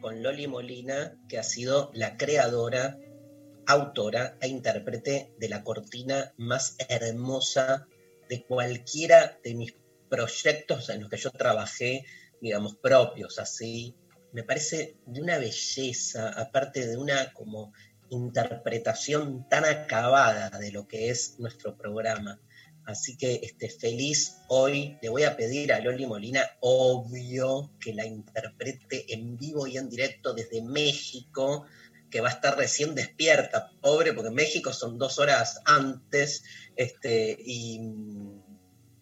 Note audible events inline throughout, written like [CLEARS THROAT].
con Loli Molina, que ha sido la creadora, autora e intérprete de la cortina más hermosa de cualquiera de mis proyectos en los que yo trabajé, digamos, propios, así. Me parece de una belleza, aparte de una como interpretación tan acabada de lo que es nuestro programa. Así que este, feliz hoy. Le voy a pedir a Loli Molina, obvio, que la interprete en vivo y en directo desde México, que va a estar recién despierta, pobre, porque México son dos horas antes. Este, y,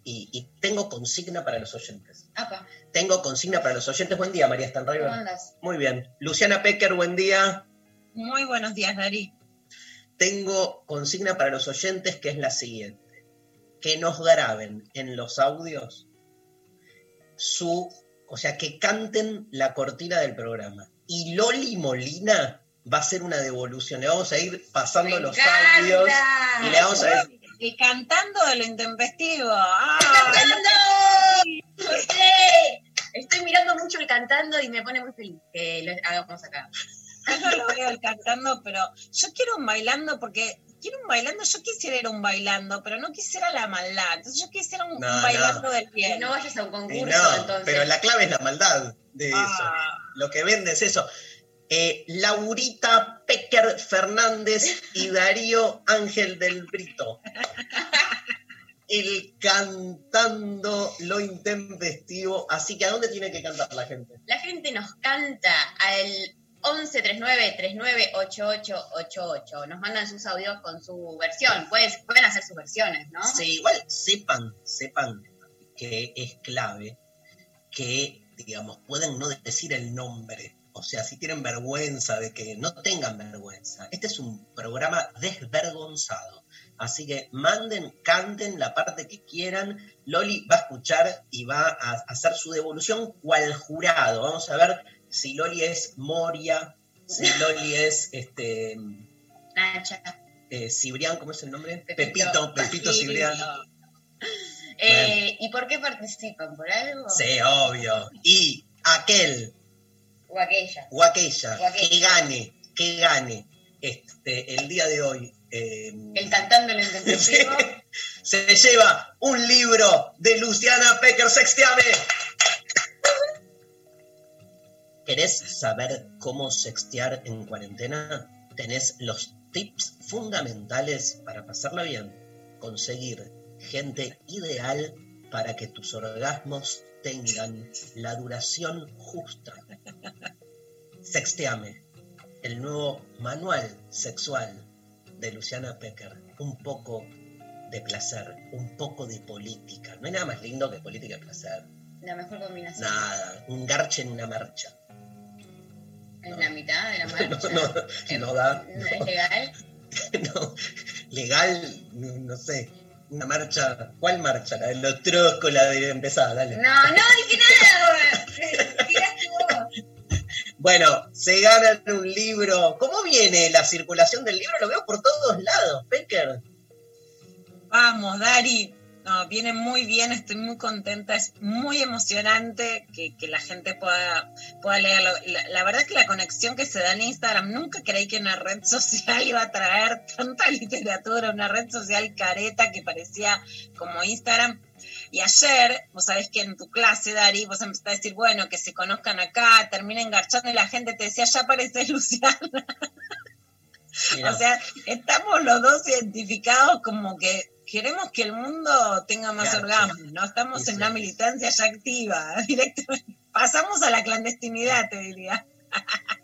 y- y tengo consigna para los oyentes. Apa, Tengo consigna para los oyentes. Buen día, María ¿cómo Stanriver. andas? Muy bien. Luciana Pecker, buen día. Muy buenos días, Dari. tengo consigna para los oyentes que es la siguiente. Que nos graben en los audios su, o sea, que canten la cortina del programa. Y Loli Molina va a hacer una devolución. Le vamos a ir pasando los audios y le vamos a decir, Y cantando de lo intempestivo. ¡Cantando! Sí. Estoy mirando mucho el cantando y me pone muy feliz lo hagamos acá. Yo no lo veo el cantando, pero yo quiero un bailando porque quiero un bailando. Yo quisiera ir a un bailando, pero no quisiera la maldad. Entonces yo quisiera un, No, bailando no. del bien. no vayas a un "Y concurso, no, entonces. pero la clave es la maldad de eso. Ah, Lo que vende es eso. Eh, Laurita Pecker Fernández y Darío Ángel del Brito. El cantando lo intempestivo. Así que, ¿a dónde tiene que cantar la gente? La gente nos canta al 1139-398888. Nos mandan sus audios con su versión. Puedes, pueden hacer sus versiones, ¿no? Sí, igual sepan, sepan que es clave que, digamos, pueden no decir el nombre. O sea, si tienen vergüenza de que no tengan vergüenza. Este es un programa desvergonzado. Así que manden, canten la parte que quieran. Loli va a escuchar y va a hacer su devolución cual jurado. Vamos a ver si Loli es Moria, si [LAUGHS] Loli es este Nacha. eh, Cibrián, ¿cómo es el nombre? Pepito. Pepito, Cibrián. Eh, ¿Y por qué participan? ¿Por algo? Sí, obvio. Y aquel O aquella. o aquella O aquella. que gane, que gane este, el día de hoy. eh, El cantando lo [LAUGHS] intempestivo. se lleva un libro de Luciana Pecker Sextiame. ¿Querés saber cómo sextear en cuarentena? Tenés los tips fundamentales para pasarla bien. Conseguir gente ideal para que tus orgasmos tengan la duración justa. Sexteame, el nuevo manual sexual de Luciana Pecker. Un poco de placer, un poco de política. No hay nada más lindo que política y placer. La mejor combinación. Nada, un garche en una marcha. En la mitad de la [LAUGHS] No, marcha. no, no da. ¿No es legal? No, legal, [LAUGHS] no, no sé. Una marcha. ¿Cuál marcha? La de los troscos, la de empezar, dale. No, no dije nada, güey. [LAUGHS] Tiraste vos. Bueno, se ganan un libro. ¿Cómo viene la circulación del libro? Lo veo por todos lados, Pecker. Vamos, Dari. No, viene muy bien, estoy muy contenta, es muy emocionante que, que la gente pueda, pueda leerlo. La, la verdad que la conexión que se da en Instagram, nunca creí que una red [LAUGHS] social iba a traer tanta literatura, una red social careta que parecía como Instagram. Y ayer, vos sabés que en tu clase, Dari, vos empezaste a decir, bueno, que se conozcan acá, terminen garchando y la gente te decía, ya aparece [LAUGHS] Luciana. Mira, O sea, estamos los dos identificados como que queremos que el mundo tenga más Claro, orgasmos, ¿no? Estamos Sí, en una militancia ya activa, [LAUGHS] directamente. Pasamos a la clandestinidad, te diría.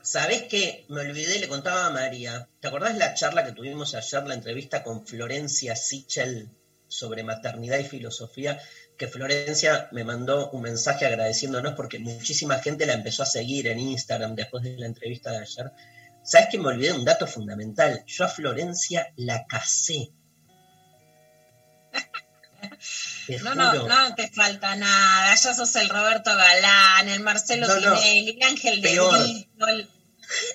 ¿Sabés qué? Me olvidé, le contaba a María. ¿Te acordás la charla que tuvimos ayer, la entrevista con Florencia Sichel sobre maternidad y filosofía? Que Florencia me mandó un mensaje agradeciéndonos porque muchísima gente la empezó a seguir en Instagram después de la entrevista de ayer. ¿Sabes que me olvidé un dato fundamental? Yo a Florencia la casé. No, no, no te falta nada. Ya sos el Roberto Galán, el Marcelo No, no. Tinelli, el Ángel de el,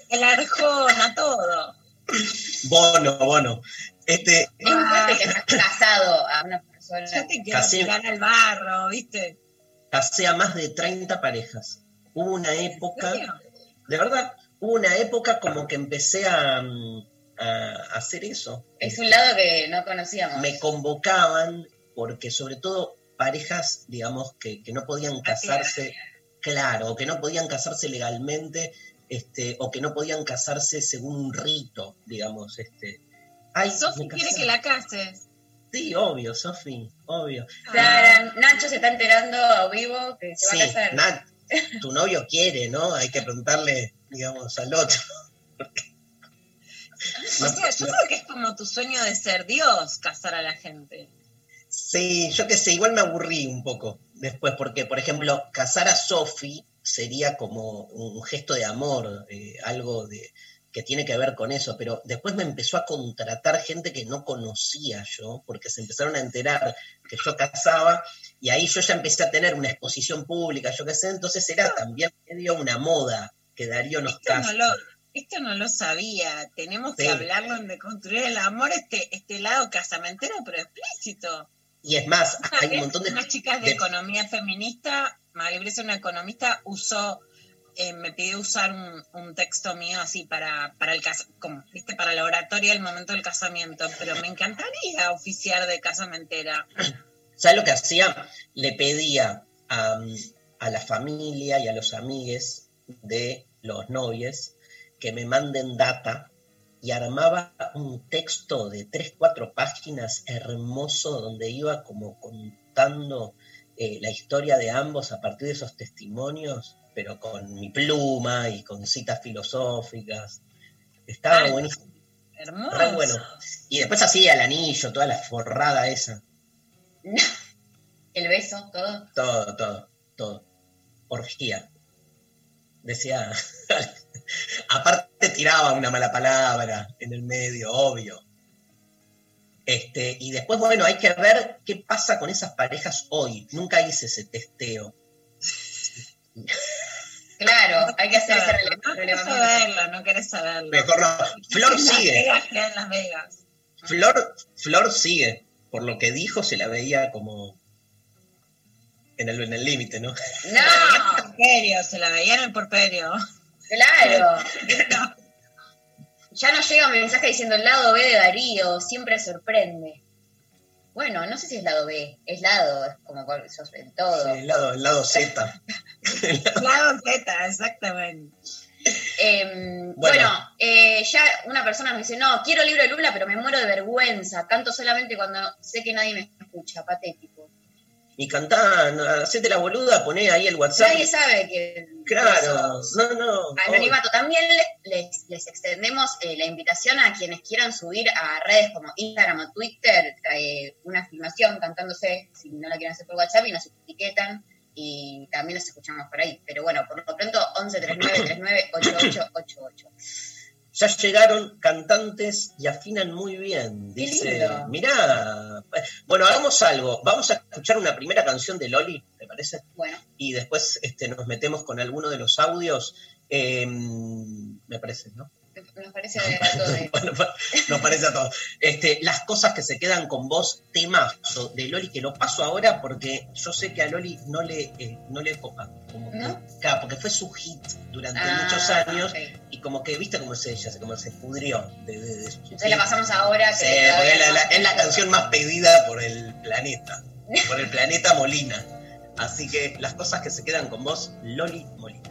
el Arjona, todo. Bono, bono. Este, Es fuerte que has casado a una persona. Ya te quiero tirar al barro, ¿viste? casé a más de 30 parejas. Hubo una ¿En época, de verdad, hubo una época como que empecé a, mm, a hacer eso. Es un lado que no conocíamos. Me convocaban porque sobre todo parejas, digamos, que, que no podían casarse, claro, o que no podían casarse legalmente, este, o que no podían casarse según un rito, digamos, este. Ay, Sofi quiere que la cases. Sí, obvio, Sofi, obvio. Clara, Nacho se está enterando a vivo que se Sí, va a casar. Nat, [LAUGHS] tu novio quiere, ¿no? Hay que preguntarle, digamos, al otro. O sea, yo creo que es como tu sueño de ser Dios, casar a la gente. Sí, yo qué sé, igual me aburrí un poco después, porque, por ejemplo, casar a Sophie sería como un gesto de amor, eh, algo de que tiene que ver con eso, pero después me empezó a contratar gente que no conocía yo, porque se empezaron a enterar que yo casaba, y ahí yo ya empecé a tener una exposición pública, yo qué sé, entonces era también medio una moda que Darío nos Esto no lo, esto no lo sabía. Tenemos que hablarlo en Deconstruir el Amor, este, este lado casamentero, pero explícito. Y es más, hay un montón de... Unas chicas de, de- economía feminista, María Grecia, una economista, usó, eh, me pidió usar un, un texto mío así para, para el como, viste, para la oratoria del momento del casamiento, pero me encantaría oficiar de casamentera. ¿Sabes lo que hacía? Le pedía a, a la familia y a los amigues de los novios que me manden data y armaba un texto de tres, cuatro páginas hermoso donde iba como contando eh, la historia de ambos a partir de esos testimonios, pero con mi pluma y con citas filosóficas. Estaba Ay, buenísimo. Hermoso. Re bueno. Y después así el anillo, toda la forrada esa. [LAUGHS] El beso, todo. Todo, todo, todo. Orgía. Decía. [LAUGHS] Aparte tiraba una mala palabra en el medio, obvio. Este, y después, bueno, hay que ver qué pasa con esas parejas hoy. Nunca hice ese testeo. Claro, hay que hacer ese saberlo, No querés saberlo, no querés saberlo. Mejor no. Flor En Las sigue. En Las Vegas. Flor, Flor sigue. Por lo que dijo, se la veía como en el en el límite, ¿no? Veía en el No, porperio, se la veía en el porperio. Claro. [LAUGHS] Ya nos llega un mensaje diciendo el lado B de Darío, siempre sorprende. Bueno, no sé si es lado B, es lado, es como cual- sos en todo. El lado, el lado Z. [LAUGHS] Lado Z, exactamente. Eh, Bueno. bueno, eh, ya una persona me dice, no, quiero libro de Lula, pero me muero de vergüenza. Canto solamente cuando sé que nadie me escucha, patético. Y cantá, hacete la boluda, poné ahí el WhatsApp. Nadie sabe que... Claro, no, no. Anonimato. También le- les, les extendemos eh, la invitación a quienes quieran subir a redes como Instagram o Twitter eh, una filmación cantándose, si no la quieren hacer por WhatsApp, y nos etiquetan y también los escuchamos por ahí. Pero bueno, por lo pronto, 11 39 39 8888. Ya llegaron cantantes y afinan muy bien. Dice, mirá. Bueno, hagamos algo. Vamos a escuchar una primera canción de Loli, ¿te parece? Bueno, Y después este, nos metemos con alguno de los audios. Eh, me parece, ¿no? nos parece a todos. [LAUGHS] Bueno, nos parece a todos. Este, las cosas que se quedan con vos, temazo de Loli, que lo paso ahora porque yo sé que a Loli no le, eh, no le copa. Como que- ¿No? claro, porque fue su hit durante Ah, muchos años ok. Como que, viste cómo se ella, como se pudrió de, de- de su Entonces la pasamos ahora. Que Sí, es la, la- es la todavía no- canción más pedida por el planeta. por el [LAUGHS] planeta Molina. Así que las cosas que se quedan con vos, Loli Molina.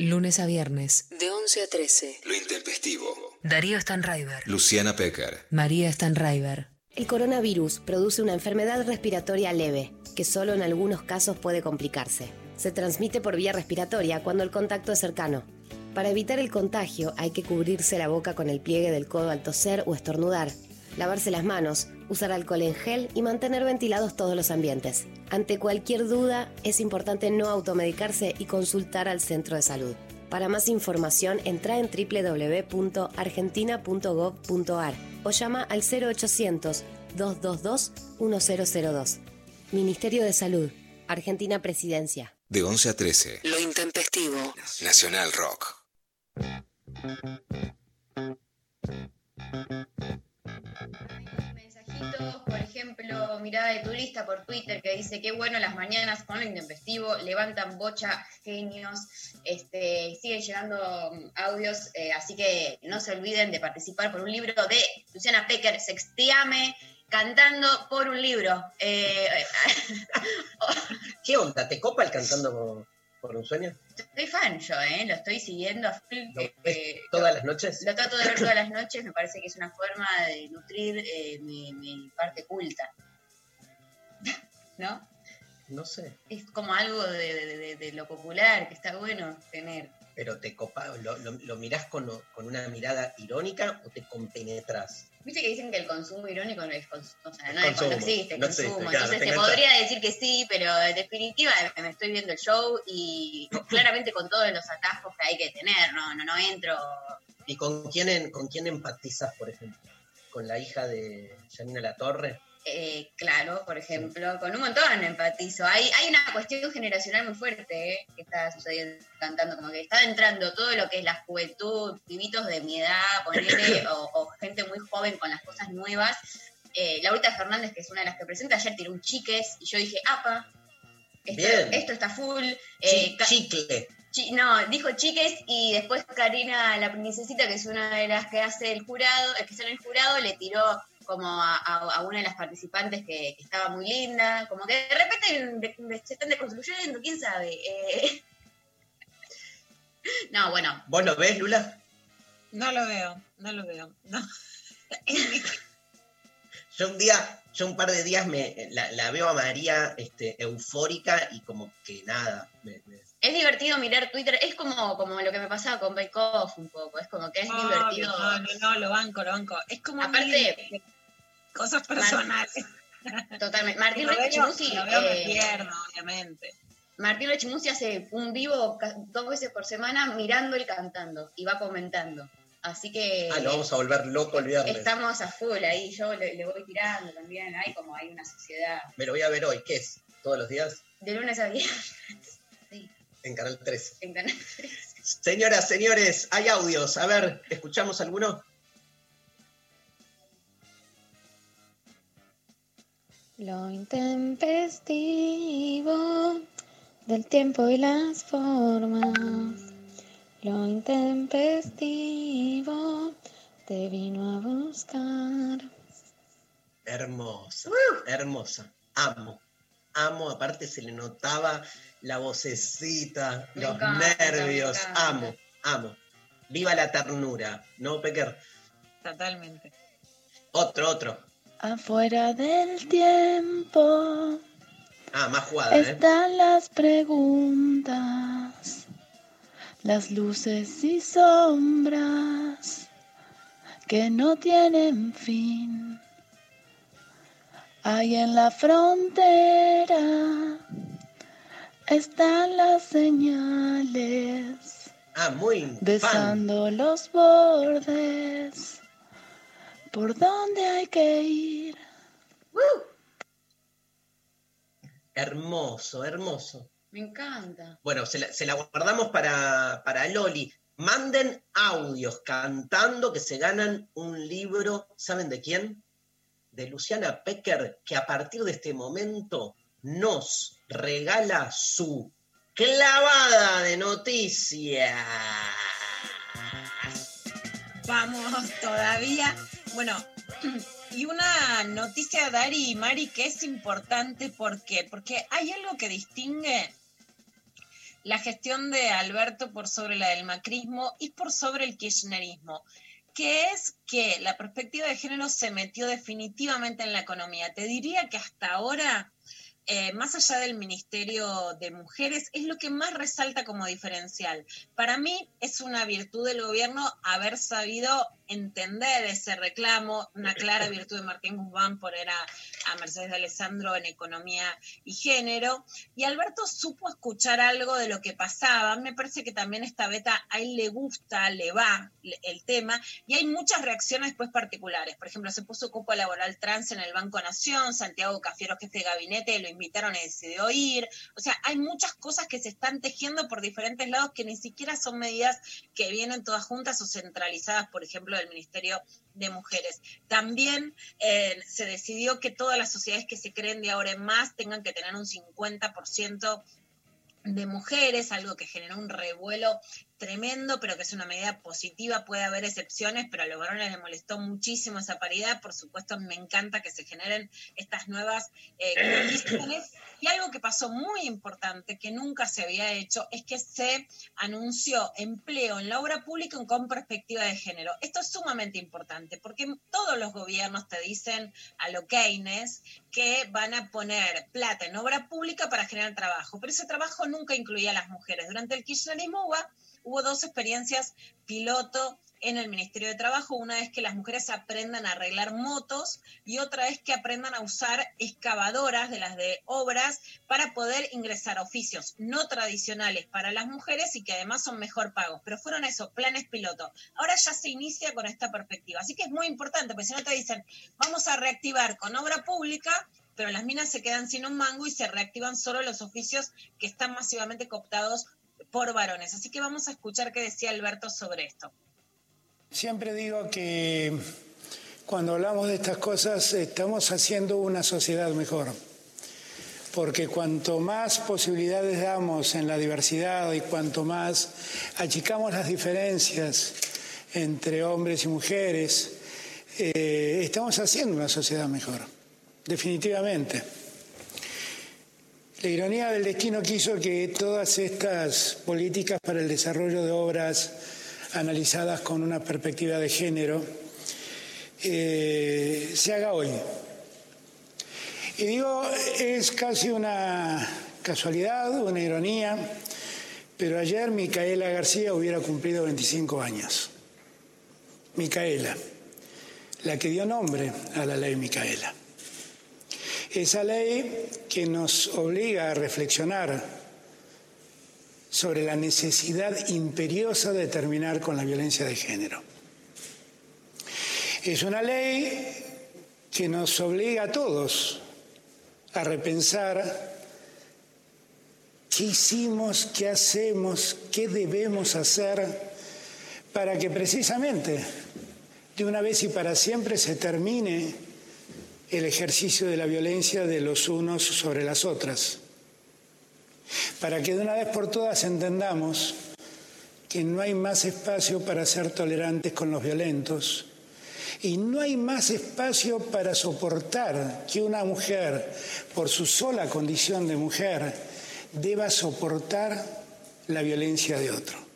Lunes a viernes, de 11 a 13. Lo intempestivo. Darío Stanraiver. Luciana Pecker. María Stanraiver. El coronavirus produce una enfermedad respiratoria leve, que solo en algunos casos puede complicarse. Se transmite por vía respiratoria cuando el contacto es cercano. Para evitar el contagio hay que cubrirse la boca con el pliegue del codo al toser o estornudar, lavarse las manos, usar alcohol en gel y mantener ventilados todos los ambientes. Ante cualquier duda, es importante no automedicarse y consultar al centro de salud. Para más información, entra en www.argentina.gov.ar o llama al 0800-222-1002. Ministerio de Salud, Argentina Presidencia. De 11 a 13. Lo intempestivo. Nacional Rock. Por ejemplo, mirada de turista por Twitter que dice qué bueno las mañanas con lo intempestivo, levantan bocha, genios, este, siguen llegando mm, audios, eh, así que no se olviden de participar por un libro de Luciana Pecker, Sextiame, cantando por un libro. Eh, [LAUGHS] ¿Qué onda? ¿Te copa el cantando por, por un sueño? estoy fan yo, ¿eh? lo estoy siguiendo a full. ¿Lo eh, eh, todas las noches? Lo trato de ver todas las noches, me parece que es una forma de nutrir eh, mi, mi parte culta. [LAUGHS] ¿No? No sé, Es como algo de, de- de- de lo popular que está bueno tener. pero te copa, ¿lo, lo, lo mirás con, con una mirada irónica o te compenetras? Viste que dicen que el consumo irónico no es o sea, no, Es es- no existe, no existe, consumo. claro, Entonces se podría decir que sí, pero en definitiva eh, me estoy viendo el show y [COUGHS] claramente con todos los atajos que hay que tener, no, no, no entro. ¿Y con quién, en- con quién empatizas, por ejemplo? ¿Con la hija de Janina La Torre? Eh, claro, por ejemplo, con un montón empatizo. Hay, hay una cuestión generacional muy fuerte eh, que está sucediendo cantando, como que está entrando todo lo que es la juventud, pibitos de mi edad, ponele, [COUGHS] o, o gente muy joven con las cosas nuevas. Eh, Laurita Fernández, que es una de las que presenta, ayer tiró un chiques y yo dije, apa, esto, esto está full. Eh, chicle. no, dijo chiques y después Karina, la princesita, que es una de las que hace el jurado, el que sale en el jurado, le tiró como a, una de las participantes que, estaba muy linda, como que de repente se están deconstruyendo, quién sabe. Eh. [LAUGHS] No, bueno. ¿Vos lo ves, Lula? No lo veo, no lo veo. No. [LAUGHS] yo un día, yo un par de días me la, veo a María este, eufórica y como que nada. Es divertido mirar Twitter, es como, como lo que me pasaba con Bake Off un poco, es como que es divertido. No, no, no, lo banco, lo banco. Es como aparte cosas personales. [LAUGHS] Totalmente. Martín Rechimusi. Lo veo, eh, pierdo, obviamente. Martín Rechimusi hace un vivo dos veces por semana mirando y cantando y va comentando. Así que. Ah, lo vamos a volver loco el viernes. Estamos a full ahí, yo le, voy tirando también. Hay como hay una sociedad. Me lo voy a ver hoy, ¿qué es? ¿Todos los días? De lunes a viernes. [LAUGHS] sí. En Canal 3. En Canal 3. Señoras, señores, hay audios. A ver, ¿escuchamos alguno? Lo intempestivo del tiempo y las formas. Lo intempestivo te vino a buscar. Hermosa, hermosa. Amo, amo. Aparte se le notaba la vocecita, los nervios. Amo, amo. Viva la ternura, ¿no, Pecker? Totalmente. Otro, otro. Afuera del tiempo. Ah, más jugada, ¿eh? Están las preguntas, las luces y sombras que no tienen fin. Ahí en la frontera están las señales. Ah, muy Besando los bordes ¿Por dónde hay que ir? Hermoso, hermoso. Me encanta. Bueno, se la, guardamos para, para Loli. Manden audios cantando que se ganan un libro, ¿saben de quién? De Luciana Pecker, que a partir de este momento nos regala su clavada de noticias. Vamos todavía bueno, [CLEARS THROAT] y una noticia, Dari y Mari, que es importante, ¿por qué? Porque hay algo que distingue la gestión de Alberto por sobre la del macrismo y por sobre el kirchnerismo, que es que la perspectiva de género se metió definitivamente en la economía. Te diría que hasta ahora eh, más allá del Ministerio de Mujeres, es lo que más resalta como diferencial. Para mí es una virtud del gobierno haber sabido entender ese reclamo, una clara virtud de Martín Guzmán por era a Mercedes de Alessandro en economía y género, y Alberto supo escuchar algo de lo que pasaba. Me parece que también esta beta a él le gusta, le va el tema, y hay muchas reacciones pues particulares. Por ejemplo, se puso cupo laboral trans en el Banco Nación, Santiago Cafiero, jefe de gabinete, lo invitaron y decidió ir. O sea, hay muchas cosas que se están tejiendo por diferentes lados que ni siquiera son medidas que vienen todas juntas o centralizadas, por ejemplo, del Ministerio de Mujeres. También eh, se decidió que todas las sociedades que se creen de ahora en más tengan que tener un 50% de mujeres, algo que generó un revuelo tremendo, pero que es una medida positiva, puede haber excepciones, pero a los varones les molestó muchísimo esa paridad, por supuesto me encanta que se generen estas nuevas eh, [COUGHS] condiciones. Y algo que pasó muy importante, que nunca se había hecho, es que se anunció empleo en la obra pública con perspectiva de género. Esto es sumamente importante, porque todos los gobiernos te dicen a lo Keynes que van a poner plata en obra pública para generar trabajo, pero ese trabajo nunca incluía a las mujeres. Durante el kirchnerismo hubo hubo dos experiencias piloto en el Ministerio de Trabajo, una vez que las mujeres aprendan a arreglar motos y otra vez que aprendan a usar excavadoras de las de obras para poder ingresar a oficios no tradicionales para las mujeres y que además son mejor pagos. Pero fueron esos planes piloto. Ahora ya se inicia con esta perspectiva. Así que es muy importante, porque si no te dicen, vamos a reactivar con obra pública, pero las minas se quedan sin un mango y se reactivan solo los oficios que están masivamente cooptados por varones. Así que vamos a escuchar qué decía Alberto sobre esto. Siempre digo que cuando hablamos de estas cosas estamos haciendo una sociedad mejor. porque cuanto más posibilidades damos en la diversidad y cuanto más achicamos las diferencias entre hombres y mujeres, eh, estamos haciendo una sociedad mejor, definitivamente. La ironía del destino quiso que todas estas políticas para el desarrollo de obras analizadas con una perspectiva de género eh, se haga hoy. Y digo, es casi una casualidad, una ironía, pero ayer Micaela García hubiera cumplido 25 años. Micaela, la que dio nombre a la ley Micaela. Esa ley que nos obliga a reflexionar sobre la necesidad imperiosa de terminar con la violencia de género. Es una ley que nos obliga a todos a repensar qué hicimos, qué hacemos, qué debemos hacer para que precisamente de una vez y para siempre se termine el ejercicio de la violencia de los unos sobre las otras. Para que de una vez por todas entendamos que no hay más espacio para ser tolerantes con los violentos y no hay más espacio para soportar que una mujer, por su sola condición de mujer, deba soportar la violencia de otro.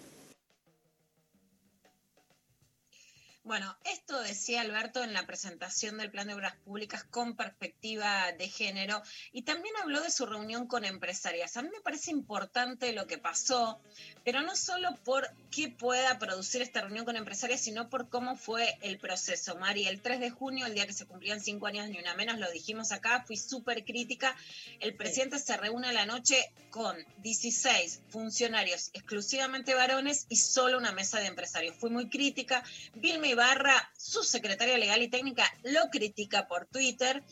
Bueno, esto decía Alberto en la presentación del Plan de Obras Públicas con perspectiva de género y también habló de su reunión con empresarias. A mí me parece importante lo que pasó, pero no solo por qué pueda producir esta reunión con empresarias, sino por cómo fue el proceso. Mari, el 3 de junio, el día que se cumplían cinco años ni una menos, lo dijimos acá, fui súper crítica. El presidente se reúne la noche con 16 funcionarios exclusivamente varones y solo una mesa de empresarios. Fui muy crítica. Vilma Ibarra, su secretaria legal y técnica, lo critica por Twitter.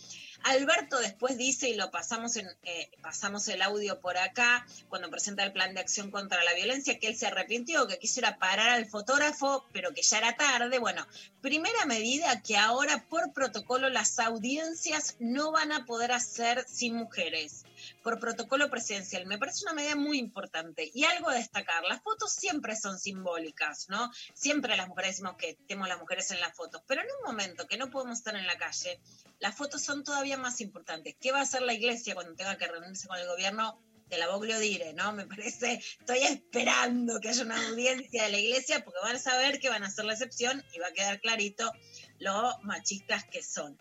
Alberto después dice, y lo pasamos, eh, pasamos el audio por acá, cuando presenta el plan de acción contra la violencia, que él se arrepintió, que quisiera parar al fotógrafo, pero que ya era tarde. Bueno, primera medida que ahora por protocolo las audiencias no van a poder hacer sin mujeres por protocolo presidencial. Me parece una medida muy importante. Y algo a destacar, las fotos siempre son simbólicas, ¿no? Siempre las mujeres decimos que tenemos las mujeres en las fotos, pero en un momento que no podemos estar en la calle, las fotos son todavía más importantes. ¿Qué va a hacer la iglesia cuando tenga que reunirse con el gobierno? de la Boglio Dire, ¿no? Me parece, estoy esperando que haya una audiencia de la iglesia porque van a saber que van a hacer la excepción y va a quedar clarito lo machistas que son.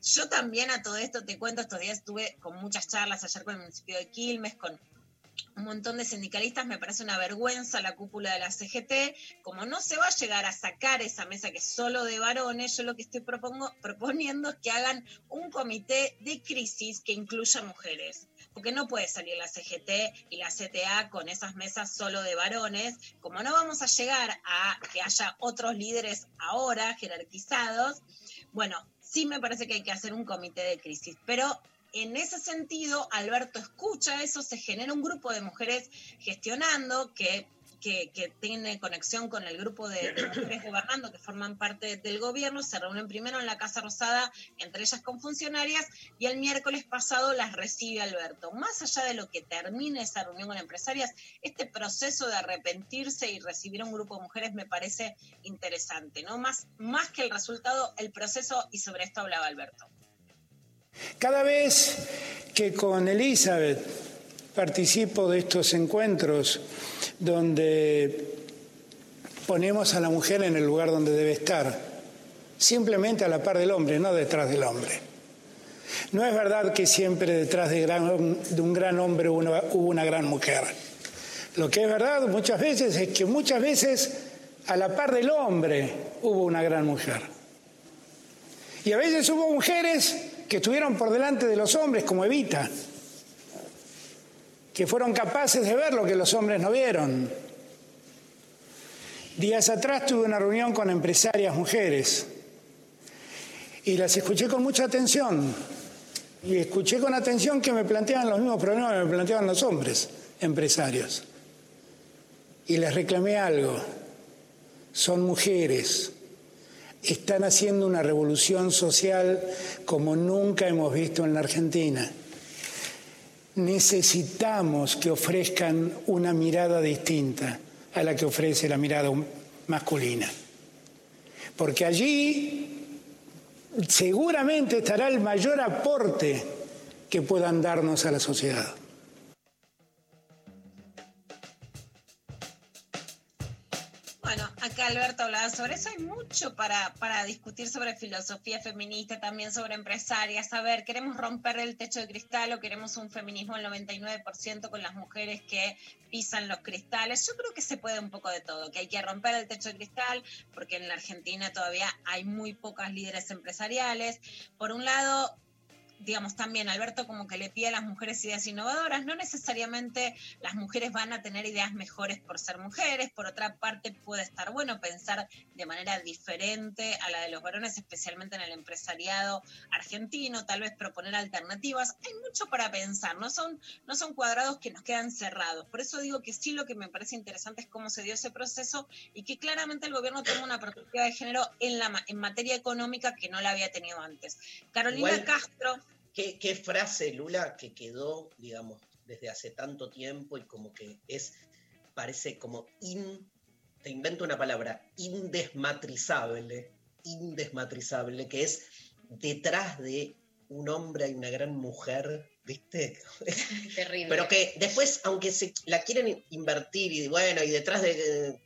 Yo también a todo esto te cuento, estos días estuve con muchas charlas ayer con el municipio de Quilmes, con un montón de sindicalistas, me parece una vergüenza la cúpula de la CGT. Como no se va a llegar a sacar esa mesa que es solo de varones, yo lo que estoy propongo, proponiendo es que hagan un comité de crisis que incluya mujeres. Porque no puede salir la CGT y la CTA con esas mesas solo de varones. Como no vamos a llegar a que haya otros líderes ahora jerarquizados, bueno, sí me parece que hay que hacer un comité de crisis, pero en ese sentido, Alberto escucha eso, se genera un grupo de mujeres gestionando que, que, tiene conexión con el grupo de, mujeres gobernando que forman parte del gobierno, se reúnen primero en la Casa Rosada, entre ellas con funcionarias, y el miércoles pasado las recibe Alberto. Más allá de lo que termine esa reunión con empresarias, este proceso de arrepentirse y recibir a un grupo de mujeres me parece interesante, ¿no? Más, más que el resultado, el proceso, y sobre esto hablaba Alberto. Cada vez que con Elizabeth participo de estos encuentros donde ponemos a la mujer en el lugar donde debe estar, simplemente a la par del hombre, no detrás del hombre. No es verdad que siempre detrás de, un gran hombre hubo una gran mujer. Lo que es verdad muchas veces es que muchas veces a la par del hombre hubo una gran mujer. Y a veces hubo mujeres que estuvieron por delante de los hombres como Evita, que fueron capaces de ver lo que los hombres no vieron. Días atrás tuve una reunión con empresarias mujeres y las escuché con mucha atención y escuché con atención que me planteaban los mismos problemas que me planteaban los hombres empresarios. Y les reclamé algo, son mujeres, están haciendo una revolución social como nunca hemos visto en la Argentina. necesitamos que ofrezcan una mirada distinta a la que ofrece la mirada masculina. Porque allí seguramente estará el mayor aporte que puedan darnos a la sociedad. Acá Alberto hablaba sobre eso. Hay mucho para, para discutir sobre filosofía feminista, también sobre empresarias. A ver, ¿queremos romper el techo de cristal o queremos un feminismo al 99% con las mujeres que pisan los cristales? Yo creo que se puede un poco de todo, que hay que romper el techo de cristal porque en la Argentina todavía hay muy pocas líderes empresariales. Por un lado, digamos, también Alberto como que le pide a las mujeres ideas innovadoras, no necesariamente las mujeres van a tener ideas mejores por ser mujeres, por otra parte puede estar bueno pensar de manera diferente a la de los varones, especialmente en el empresariado argentino, tal vez proponer alternativas, hay mucho para pensar, no son, no son cuadrados que nos quedan cerrados, por eso digo que sí lo que me parece interesante es cómo se dio ese proceso y que claramente el gobierno toma una perspectiva de género en, la, en materia económica que no la había tenido antes. Carolina Castro ¿Qué, frase, Lula, que quedó, digamos, desde hace tanto tiempo y como que es, parece como in, te invento una palabra, indesmatrizable, indesmatrizable, que es detrás de un hombre hay una gran mujer, ¿viste? [LAUGHS] Terrible. Pero que después, aunque se la quieren invertir y bueno, y detrás de,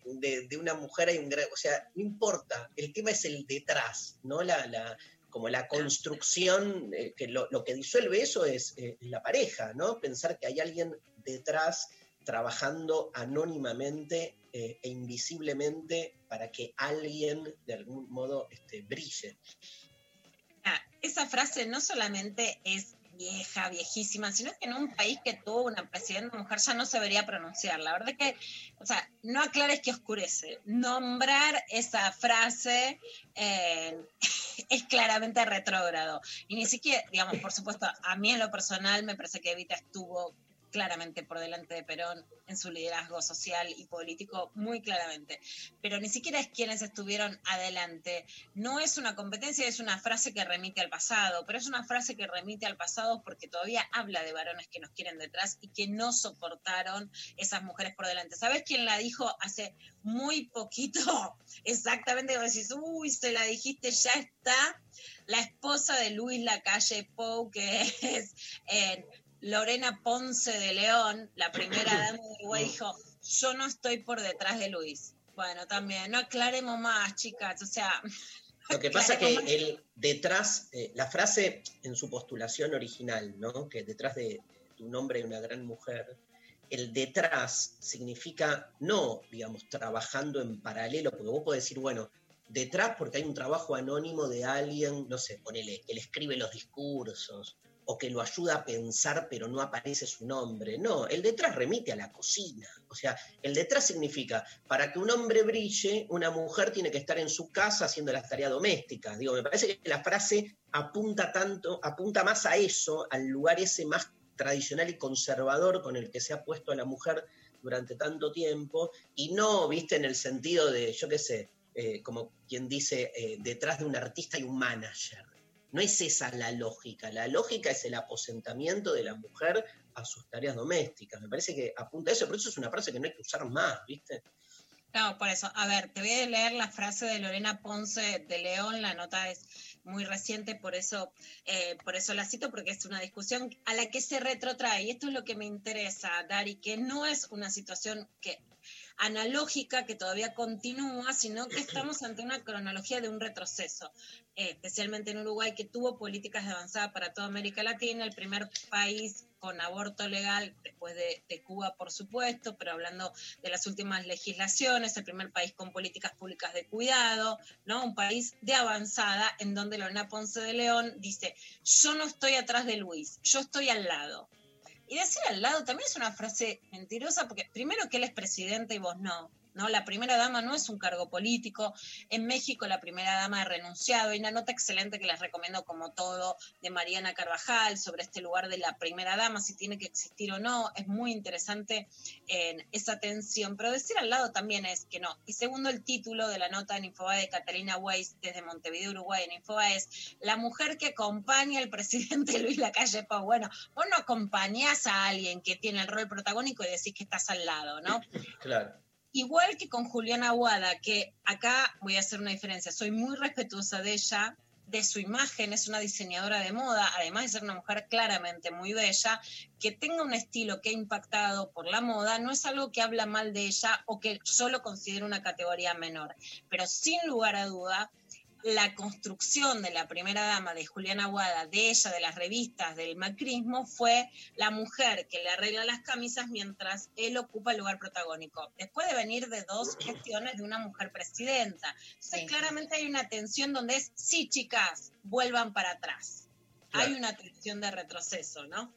una mujer hay un gran, o sea, no importa, el tema es el detrás, ¿no? La, la, como la construcción, eh, que lo, que disuelve eso es eh, la pareja, ¿no? Pensar que hay alguien detrás trabajando anónimamente eh, e invisiblemente para que alguien de algún modo este, brille. Ah, esa frase no solamente es vieja, viejísima, sino que en un país que tuvo una presidenta mujer ya no se debería pronunciar. La verdad que, o sea, no aclares que oscurece. Nombrar esa frase eh, [LAUGHS] es claramente retrógrado. Y ni siquiera, digamos, por supuesto, a mí en lo personal me parece que Evita estuvo claramente por delante de Perón en su liderazgo social y político, muy claramente. Pero ni siquiera es quienes estuvieron adelante. No es una competencia, es una frase que remite al pasado, pero es una frase que remite al pasado porque todavía habla de varones que nos quieren detrás y que no soportaron esas mujeres por delante. ¿Sabes quién la dijo hace muy poquito? [LAUGHS] Exactamente, como decís, uy, se la dijiste, ya está. La esposa de Luis Lacalle Pou, que [LAUGHS] es eh, Lorena Ponce de León, la primera dama de Uruguay, dijo, yo no estoy por detrás de Luis. Bueno, también, no aclaremos más, chicas, o sea... [LAUGHS] Lo que pasa es que el detrás, eh, la frase en su postulación original, ¿no? que detrás de tu nombre hay una gran mujer, el detrás significa no, digamos, trabajando en paralelo, porque vos podés decir, bueno, detrás porque hay un trabajo anónimo de alguien, no sé, ponele, que le escribe los discursos, o que lo ayuda a pensar pero no aparece su nombre. No, el detrás remite a la cocina. O sea, el detrás significa, para que un hombre brille, una mujer tiene que estar en su casa haciendo las tareas domésticas. Digo, me parece que la frase apunta tanto, apunta más a eso, al lugar ese más tradicional y conservador con el que se ha puesto a la mujer durante tanto tiempo, y no, viste, en el sentido de, yo qué sé, eh, como quien dice, eh, detrás de un artista hay un manager. No es esa la lógica, la lógica es el aposentamiento de la mujer a sus tareas domésticas. Me parece que apunta a eso, pero eso es una frase que no hay que usar más, ¿viste? No, por eso. A ver, te voy a leer la frase de Lorena Ponce de León, la nota es muy reciente, por eso, eh, por eso la cito, porque es una discusión a la que se retrotrae. Y esto es lo que me interesa, Dari, que no es una situación que analógica que todavía continúa, sino que estamos ante una cronología de un retroceso, eh, especialmente en Uruguay, que tuvo políticas de avanzada para toda América Latina, el primer país con aborto legal, después de, Cuba, por supuesto, pero hablando de las últimas legislaciones, el primer país con políticas públicas de cuidado, ¿no? Un país de avanzada en donde Lorena Ponce de León dice, yo no estoy atrás de Luis, yo estoy al lado. Y decir al lado también es una frase mentirosa, porque primero que él es presidente y vos no. ¿No? La primera dama no es un cargo político. En México la primera dama ha renunciado. Hay una nota excelente que les recomiendo como todo de Mariana Carvajal sobre este lugar de la primera dama, si tiene que existir o no. Es muy interesante en esa tensión. Pero decir al lado también es que no. Y segundo, el título de la nota en Infobae de Catalina Weiss desde Montevideo, Uruguay, en Infobae es La mujer que acompaña al presidente [LAUGHS] Luis Lacalle Pau. Bueno, vos no acompañás a alguien que tiene el rol protagónico y decís que estás al lado, ¿no? Claro. Igual que con Juliana Aguada, que acá voy a hacer una diferencia, soy muy respetuosa de ella, de su imagen, es una diseñadora de moda, además de ser una mujer claramente muy bella, que tenga un estilo que ha impactado por la moda, no es algo que habla mal de ella o que solo considera una categoría menor, pero sin lugar a duda la construcción de la primera dama de Juliana Aguada, de ella, de las revistas del macrismo, fue la mujer que le arregla las camisas mientras él ocupa el lugar protagónico. Después de venir de dos gestiones de una mujer presidenta. Entonces, claramente hay una tensión donde es, sí, chicas, vuelvan para atrás. Hay una tensión de retroceso, ¿no?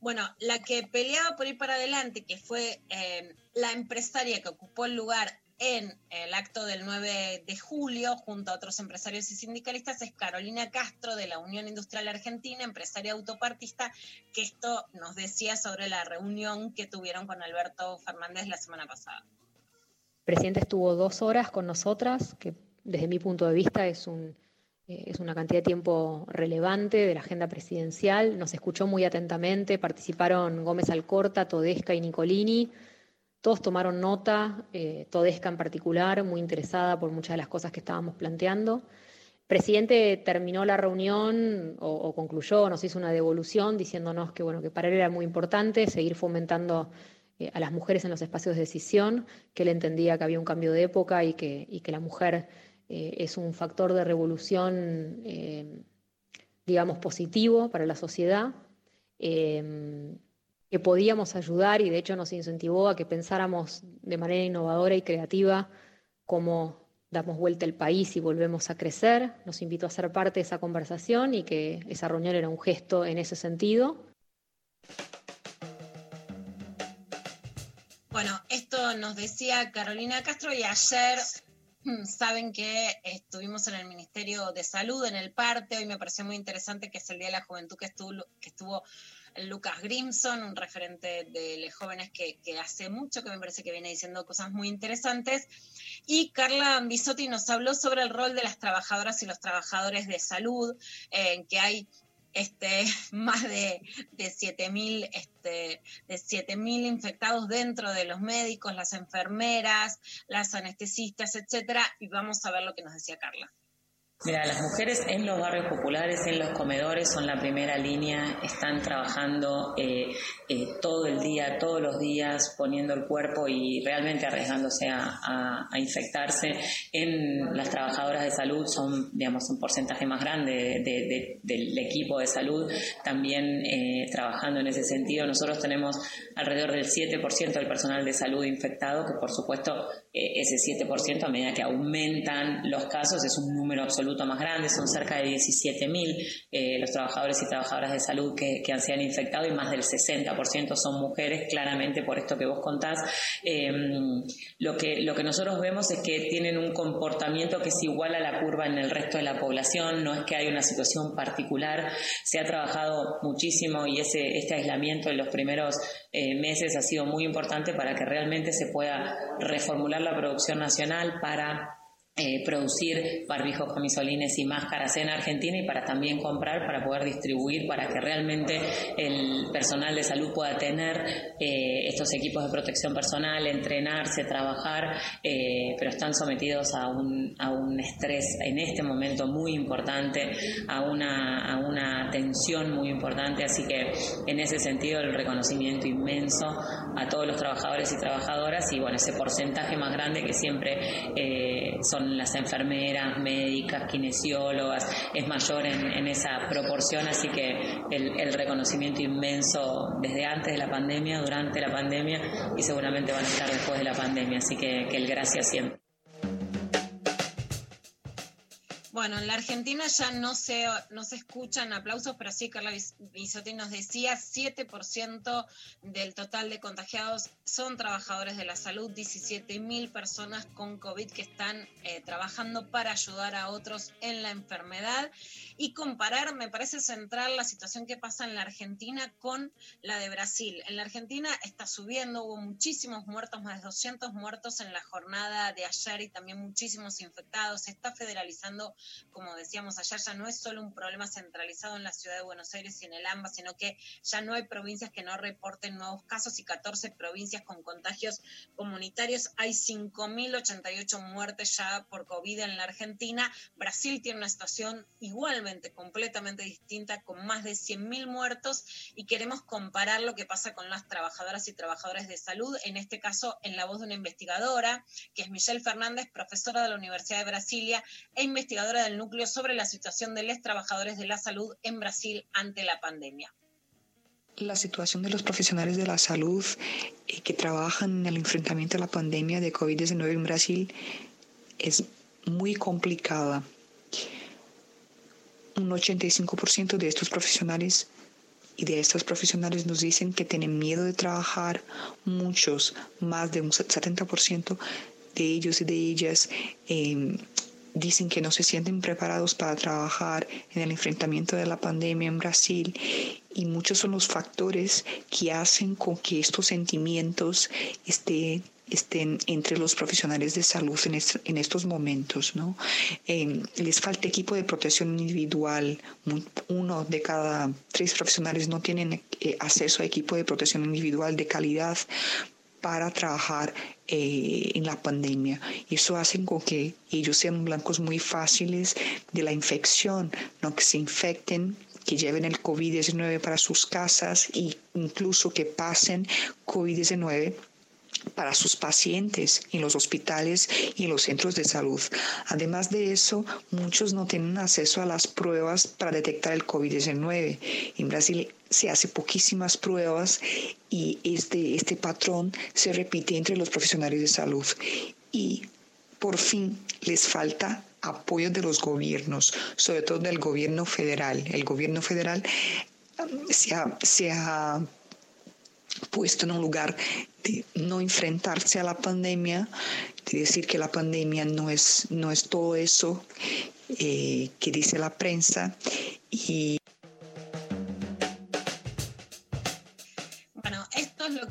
Bueno, la que peleaba por ir para adelante, que fue eh, la empresaria que ocupó el lugar en el acto del 9 de julio, junto a otros empresarios y sindicalistas, es Carolina Castro de la Unión Industrial Argentina, empresaria autopartista, que esto nos decía sobre la reunión que tuvieron con Alberto Fernández la semana pasada. El presidente estuvo dos horas con nosotras, que desde mi punto de vista es, un, eh, es una cantidad de tiempo relevante de la agenda presidencial. Nos escuchó muy atentamente, participaron Gómez Alcorta, Todesca y Nicolini todos tomaron nota, eh, Todesca en particular, muy interesada por muchas de las cosas que estábamos planteando. El presidente terminó la reunión o, concluyó, nos hizo una devolución diciéndonos que, bueno, que para él era muy importante seguir fomentando eh, a las mujeres en los espacios de decisión, que él entendía que había un cambio de época y que, la mujer eh, es un factor de revolución, digamos, positivo para la sociedad que podíamos ayudar y de hecho nos incentivó a que pensáramos de manera innovadora y creativa cómo damos vuelta al país y volvemos a crecer. Nos invitó a ser parte de esa conversación y que esa reunión era un gesto en ese sentido. Bueno, esto nos decía Carolina Castro y ayer hmm, saben que estuvimos en el Ministerio de Salud en el parte, hoy me pareció muy interesante que es el Día de la Juventud que estuvo Lucas Grimson, un referente de los jóvenes que, hace mucho que me parece que viene diciendo cosas muy interesantes. Y Carla Bisotti nos habló sobre el rol de las trabajadoras y los trabajadores de salud, en que hay este, [LAUGHS] más de, de 7.000 este, infectados dentro de los médicos, las enfermeras, las anestesistas, etcétera, y vamos a ver lo que nos decía Carla. Mira, las mujeres en los barrios populares, en los comedores, son la primera línea, están trabajando eh, eh, todo el día, todos los días, poniendo el cuerpo y realmente arriesgándose a, infectarse. En las trabajadoras de salud son, digamos, un porcentaje más grande del equipo de salud, también eh, trabajando en ese sentido. Nosotros tenemos alrededor del 7% del personal de salud infectado, que por supuesto ese 7% a medida que aumentan los casos es un número absoluto más grande, son cerca de 17.000 eh, los trabajadores y trabajadoras de salud que, que se han infectado y más del 60% son mujeres, claramente por esto que vos contás. Em, lo, que, lo que nosotros vemos es que tienen un comportamiento que es igual a la curva en el resto de la población, no es que hay una situación particular, se ha trabajado muchísimo y ese, este aislamiento en los primeros eh, meses ha sido muy importante para que realmente se pueda reformular la producción nacional para eh, producir barbijos, camisolines y máscaras en Argentina y para también comprar, para poder distribuir, para que realmente el personal de salud pueda tener eh, estos equipos de protección personal, entrenarse, trabajar, eh, pero están sometidos a un, a un estrés en este momento muy importante, a una, a una tensión muy importante, así que en ese sentido el reconocimiento inmenso a todos los trabajadores y trabajadoras y bueno, ese porcentaje más grande que siempre son las enfermeras, médicas, kinesiólogas, es mayor en, esa proporción, así que el, reconocimiento inmenso desde antes de la pandemia, durante la pandemia y seguramente van a estar después de la pandemia, así que, que el gracias siempre. Bueno, en la Argentina ya no se, no se escuchan aplausos, pero sí, Carla Bisotti nos decía, 7% del total de contagiados son trabajadores de la salud, 17 mil personas con COVID que están eh, trabajando para ayudar a otros en la enfermedad. Y comparar, me parece central la situación que pasa en la Argentina con la de Brasil. En la Argentina está subiendo, hubo muchísimos muertos, más de 200 muertos en la jornada de ayer y también muchísimos infectados. Se está federalizando como decíamos ayer, ya no es solo un problema centralizado en la ciudad de Buenos Aires y en el AMBA, sino que ya no hay provincias que no reporten nuevos casos y 14 provincias con contagios comunitarios. Hay 5.088 muertes ya por COVID en la Argentina. Brasil tiene una situación igualmente completamente distinta, con más de 100.000 muertos y queremos comparar lo que pasa con las trabajadoras y trabajadores de salud, en este caso en la voz de una investigadora, que es Michelle Fernández, profesora de la Universidad de Brasilia e investigadora del núcleo sobre la situación de los trabajadores de la salud en Brasil ante la pandemia. La situación de los profesionales de la salud eh, que trabajan en el enfrentamiento a la pandemia de COVID-19 en Brasil es muy complicada. Un 85% de estos profesionales y de estos profesionales nos dicen que tienen miedo de trabajar. Muchos, más de un 70% de ellos y de ellas, eh, dicen que no se sienten preparados para trabajar en el enfrentamiento de la pandemia en Brasil y muchos son los factores que hacen con que estos sentimientos estén estén entre los profesionales de salud en, estos momentos. ¿no? Eh, les falta equipo de protección individual. Uno de cada tres profesionales no tienen eh, acceso a equipo de protección individual de calidad para trabajar eh, en la pandemia. Y eso hace con que ellos sean blancos muy fáciles de la infección, ¿no? que se infecten que lleven el COVID-19 para sus casas e incluso que pasen COVID-19 para sus pacientes en los hospitales y en los centros de salud. Además de eso, muchos no tienen acceso a las pruebas para detectar el COVID-19. En Brasil se hace poquísimas pruebas y este, este patrón se repite entre los profesionales de salud. Y por fin les falta apoyo de los gobiernos, sobre todo del gobierno federal. El gobierno federal um, se ha, se ha puesto en un lugar de no enfrentarse a la pandemia, de decir que la pandemia no es, no es todo eso eh, que dice la prensa y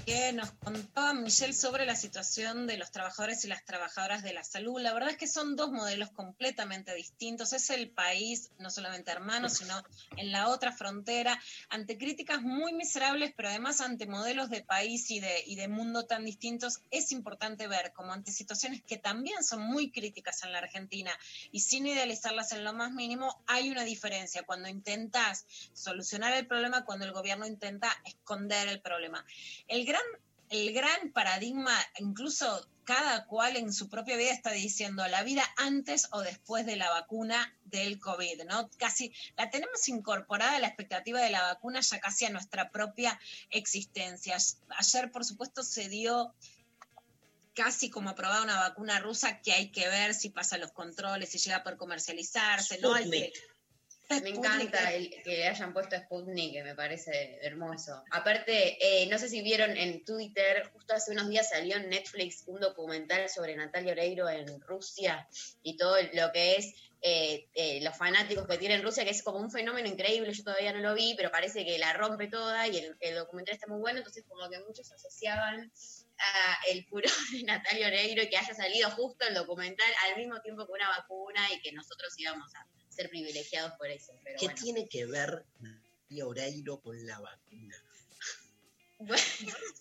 que nos contaba Michelle sobre la situación de los trabajadores y las trabajadoras de la salud. La verdad es que son dos modelos completamente distintos. Es el país, no solamente hermano, sino en la otra frontera, ante críticas muy miserables, pero además ante modelos de país y de, y de mundo tan distintos. Es importante ver como ante situaciones que también son muy críticas en la Argentina y sin idealizarlas en lo más mínimo, hay una diferencia cuando intentas solucionar el problema, cuando el gobierno intenta esconder el problema. El el gran paradigma, incluso cada cual en su propia vida está diciendo la vida antes o después de la vacuna del COVID, ¿no? Casi la tenemos incorporada la expectativa de la vacuna ya casi a nuestra propia existencia. Ayer, por supuesto, se dio casi como aprobada una vacuna rusa que hay que ver si pasa los controles, si llega a poder comercializarse, ¿no? Me encanta el que hayan puesto Sputnik, que me parece hermoso. Aparte, eh, no sé si vieron en Twitter, justo hace unos días salió en Netflix un documental sobre Natalia Oreiro en Rusia y todo lo que es eh, eh, los fanáticos que tiene en Rusia, que es como un fenómeno increíble, yo todavía no lo vi, pero parece que la rompe toda y el, el documental está muy bueno, entonces como que muchos asociaban a el furor [LAUGHS] de Natalia Oreiro y que haya salido justo el documental al mismo tiempo que una vacuna y que nosotros íbamos a ser privilegiados por eso. ¿Qué tiene que ver Natalia Oreiro con la vacuna? Bueno,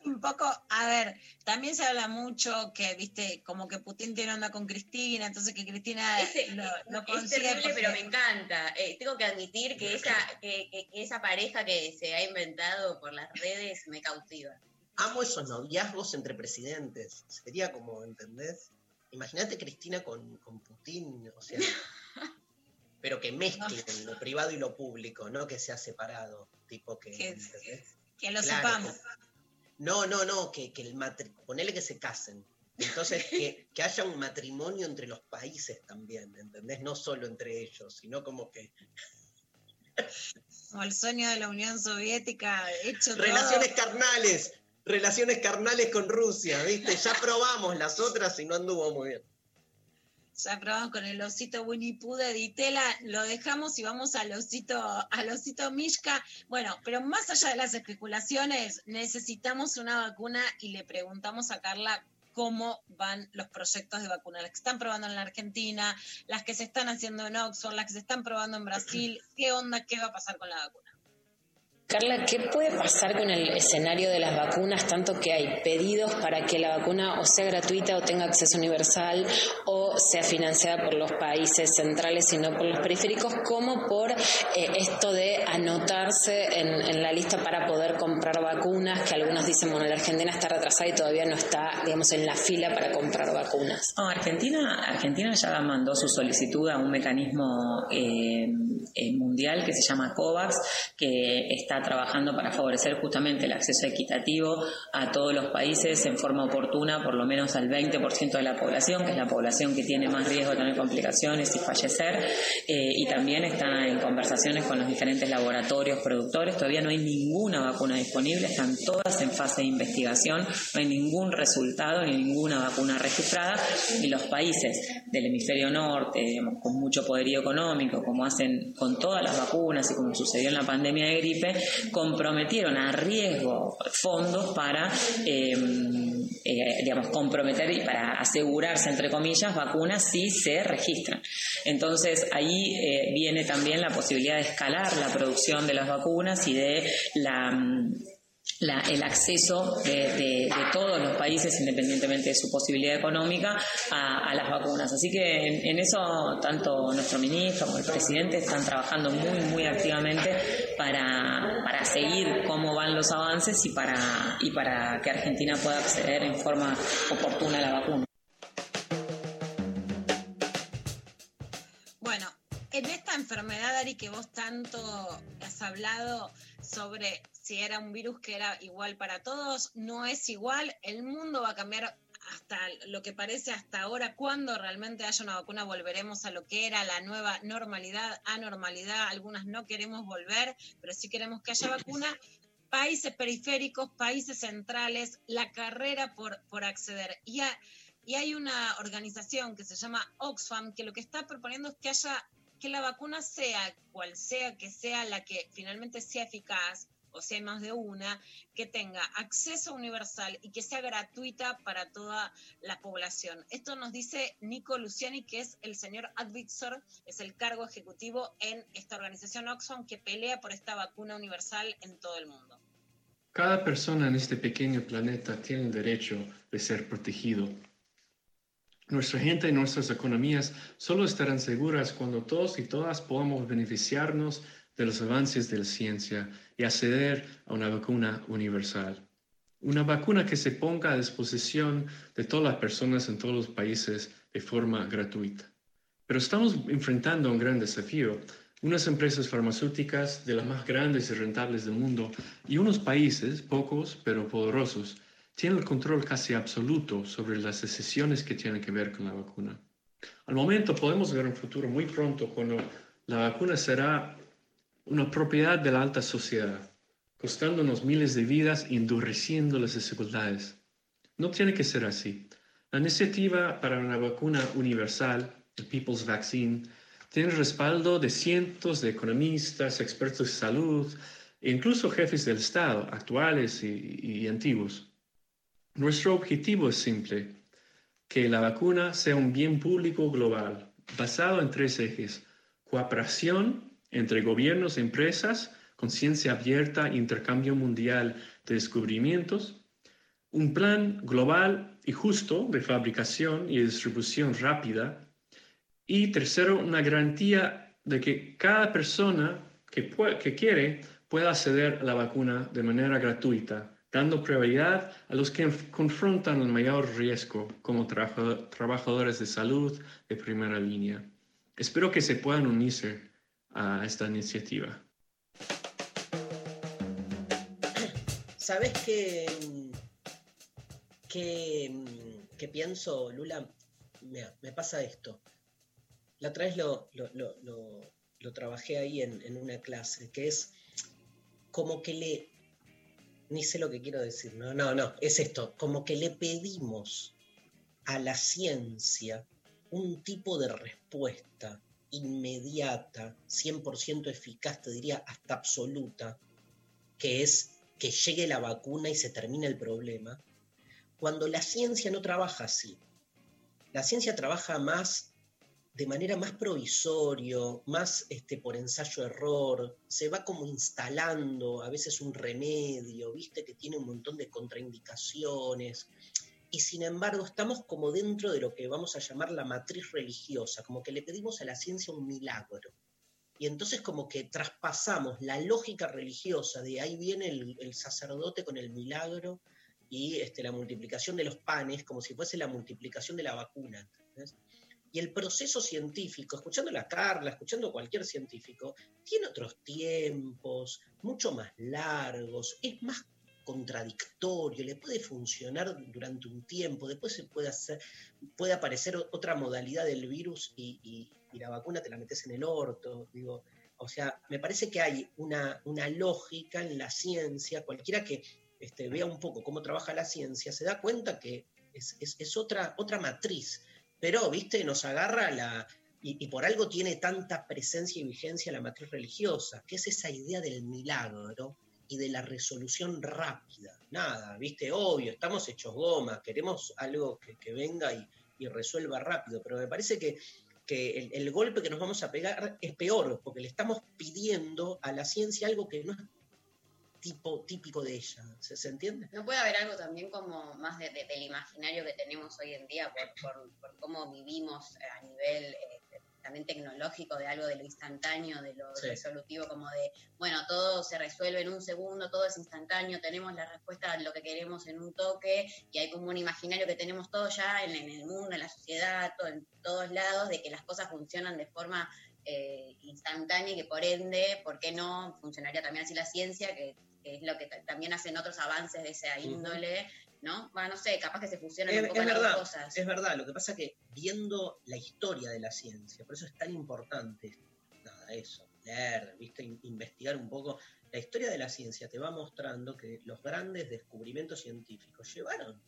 un poco, a ver, también se habla mucho que, viste, como que Putin tiene onda con Cristina, entonces que Cristina lo, consigue. Es pero me encanta. Eh, tengo que admitir que esa, que, esa pareja que se ha inventado por las redes me cautiva. Amo esos noviazgos entre presidentes. Sería como, ¿entendés? Imagínate Cristina con, con Putin, o sea. [LAUGHS] pero que mezclen lo privado y lo público, no que sea separado, tipo que... Que, lo sepamos. no, no, no, que, que el matrimonio, ponele que se casen, Entonces, que, que haya un matrimonio entre los países también, ¿entendés? No solo entre ellos, sino como que Como el sueño de la Unión Soviética hecho todo. Relaciones carnales, relaciones carnales con Rusia, ¿viste? Ya probamos las otras y no anduvo muy bien. Ya probamos con el osito Winnie Pooh de Ditela, lo dejamos y vamos al osito, al osito Mishka. Bueno, pero más allá de las especulaciones, necesitamos una vacuna y le preguntamos a Carla cómo van los proyectos de vacuna, las que están probando en la Argentina, las que se están haciendo en Oxford, las que se están probando en Brasil, qué onda, qué va a pasar con la vacuna. Carla, ¿qué puede pasar con el escenario de las vacunas, tanto que hay pedidos para que la vacuna o sea gratuita o tenga acceso universal o sea financiada por los países centrales y no por los periféricos, como por eh, esto de anotarse en, la lista para poder comprar vacunas, que algunos dicen, bueno, la Argentina está retrasada y todavía no está, digamos, en la fila para comprar vacunas? Argentina, Argentina ya mandó su solicitud a un mecanismo eh, eh, mundial que se llama COVAX, que está trabajando para favorecer justamente el acceso equitativo a todos los países en forma oportuna, por lo menos al 20% de la población, que es la población que tiene más riesgo de tener complicaciones y fallecer, eh, y también está en conversaciones con los diferentes laboratorios productores. Todavía no hay ninguna vacuna disponible, están todas en fase de investigación, no hay ningún resultado ni ninguna vacuna registrada, y los países del hemisferio norte, digamos, con mucho poderío económico, como hacen con todas las vacunas y como sucedió en la pandemia de gripe, comprometieron a riesgo fondos para, eh, eh, digamos, comprometer y para asegurarse, entre comillas, vacunas si se registran. Entonces ahí eh, viene también la posibilidad de escalar la producción de las vacunas y de la la, el acceso de, todos los países, independientemente de su posibilidad económica, a, a las vacunas. Así que en, en, eso tanto nuestro ministro como el presidente están trabajando muy, muy activamente para, para seguir cómo van los avances y para, y para que Argentina pueda acceder en forma oportuna a la vacuna. En esta enfermedad, Ari, que vos tanto has hablado sobre si era un virus que era igual para todos, no es igual, el mundo va a cambiar hasta lo que parece hasta ahora, cuando realmente haya una vacuna volveremos a lo que era la nueva normalidad, anormalidad, algunas no queremos volver, pero sí queremos que haya vacuna. Países periféricos, países centrales, la carrera por, por acceder. Y, y hay una organización que se llama Oxfam que lo que está proponiendo es que haya que la vacuna sea cual sea que sea la que finalmente sea eficaz, o hay más de una, que tenga acceso universal y que sea gratuita para toda la población. Esto nos dice Nico Luciani, que es el señor Advisor, es el cargo ejecutivo en esta organización Oxfam que pelea por esta vacuna universal en todo el mundo. Cada persona en este pequeño planeta tiene el derecho de ser protegido. Nuestra gente y nuestras economías solo estarán seguras cuando todos y todas podamos beneficiarnos de los avances de la ciencia y acceder a una vacuna universal. Una vacuna que se ponga a disposición de todas las personas en todos los países de forma gratuita. Pero estamos enfrentando un gran desafío. Unas empresas farmacéuticas de las más grandes y rentables del mundo y unos países, pocos pero poderosos, tienen el control casi absoluto sobre las decisiones que tienen que ver con la vacuna. Al momento podemos ver un futuro muy pronto cuando la vacuna será una propiedad de la alta sociedad, costándonos miles de vidas y endureciendo las desigualdades. No tiene que ser así. La iniciativa para una vacuna universal, el People's Vaccine, tiene el respaldo de cientos de economistas, expertos de salud e incluso jefes del Estado, actuales y, y antiguos. Nuestro objetivo es simple, que la vacuna sea un bien público global, basado en tres ejes, cooperación, entre gobiernos e empresas, con ciencia abierta intercambio mundial de descubrimientos, un plan global y justo de fabricación y distribución rápida, y tercero, una garantía de que cada persona que quiere pueda acceder a la vacuna de manera gratuita, dando prioridad a los que confrontan el mayor riesgo como trabajadores de salud de primera línea. Espero que se puedan unirse a esta iniciativa. ¿Sabes qué, qué, que pienso, Lula? Mira, me pasa esto. La otra vez lo, lo, lo, lo trabajé ahí en, en, una clase, que es como que le, ni sé lo que quiero decir, no, no, no, es esto, como que le pedimos a la ciencia un tipo de respuesta inmediata, 100% eficaz, te diría hasta absoluta, que es que llegue la vacuna y se termine el problema, cuando la ciencia no trabaja así. La ciencia trabaja más de manera más provisorio, más este, por ensayo-error, se va como instalando a veces un remedio, viste que tiene un montón de contraindicaciones, y sin embargo estamos como dentro de lo que vamos a llamar la matriz religiosa, como que le pedimos a la ciencia un milagro. Y entonces como que traspasamos la lógica religiosa de ahí viene el, sacerdote con el milagro y este, la multiplicación de los panes, como si fuese la multiplicación de la vacuna. ¿entendés? Y el proceso científico, escuchando a Carla, escuchando cualquier científico, tiene otros tiempos, mucho más largos, es más contradictorio, le puede funcionar durante un tiempo, después se puede hacer, puede aparecer otra modalidad del virus y, y, y la vacuna te la metes en el orto, digo, o sea, me parece que hay una, una lógica en la ciencia, cualquiera que este, vea un poco cómo trabaja la ciencia, se da cuenta que es, es, es otra, otra matriz, pero, viste, nos agarra la... Y, por algo tiene tanta presencia y vigencia la matriz religiosa, que es esa idea del milagro y de la resolución rápida. Nada, viste, obvio, estamos hechos goma, queremos algo que, que venga y, y, resuelva rápido, pero me parece que, que el, el, golpe que nos vamos a pegar es peor, porque le estamos pidiendo a la ciencia algo que no es tipo típico de ella. ¿Se, ¿Se, entiende? No puede haber algo también como más de, de, del imaginario que tenemos hoy en día por, por, por cómo vivimos a nivel eh, también tecnológico, de algo de lo instantáneo, de lo sí. resolutivo, como de, bueno, todo se resuelve en un segundo, todo es instantáneo, tenemos la respuesta a lo que queremos en un toque, y hay como un imaginario que tenemos todos ya en, en el mundo, en la sociedad, todo, en todos lados, de que las cosas funcionan de forma eh, instantánea y que por ende, ¿por qué no funcionaría también así la ciencia? Que, que es lo que también hacen otros avances de esa índole, uh -huh. ¿no? Bueno, no sé, capaz que se fusionan es, un poco es las verdad, dos cosas. Es verdad, lo que pasa que viendo la historia de la ciencia, por eso es tan importante nada, eso, leer, ¿viste? investigar un poco. La historia de la ciencia te va mostrando que los grandes descubrimientos científicos llevaron,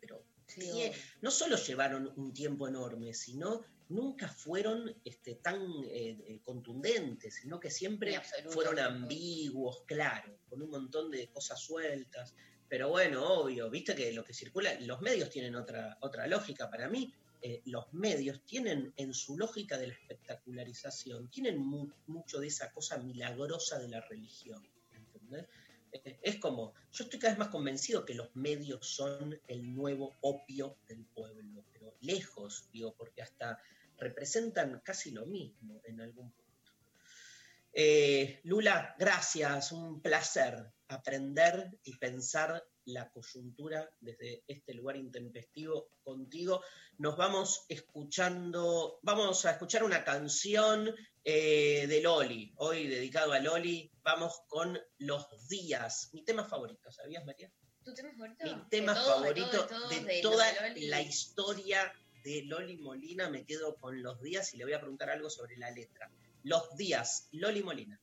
pero Sí, no solo llevaron un tiempo enorme, sino nunca fueron este, tan eh, contundentes, sino que siempre fueron ambiguos, claro, con un montón de cosas sueltas. Pero bueno, obvio, viste que lo que circula, los medios tienen otra, otra lógica. Para mí, eh, los medios tienen en su lógica de la espectacularización, tienen mu mucho de esa cosa milagrosa de la religión. ¿entendés? Es como, yo estoy cada vez más convencido que los medios son el nuevo opio del pueblo, pero lejos, digo, porque hasta representan casi lo mismo en algún punto. Eh, Lula, gracias, un placer aprender y pensar la coyuntura desde este lugar intempestivo contigo. Nos vamos escuchando, vamos a escuchar una canción eh, de Loli, hoy dedicado a Loli. Vamos con Los Días, mi tema favorito, ¿sabías, María? ¿Tu tema favorito? Mi tema todo, favorito de, todo, de, de, de toda la historia de Loli Molina. Me quedo con Los Días y le voy a preguntar algo sobre la letra. Los Días, Loli Molina.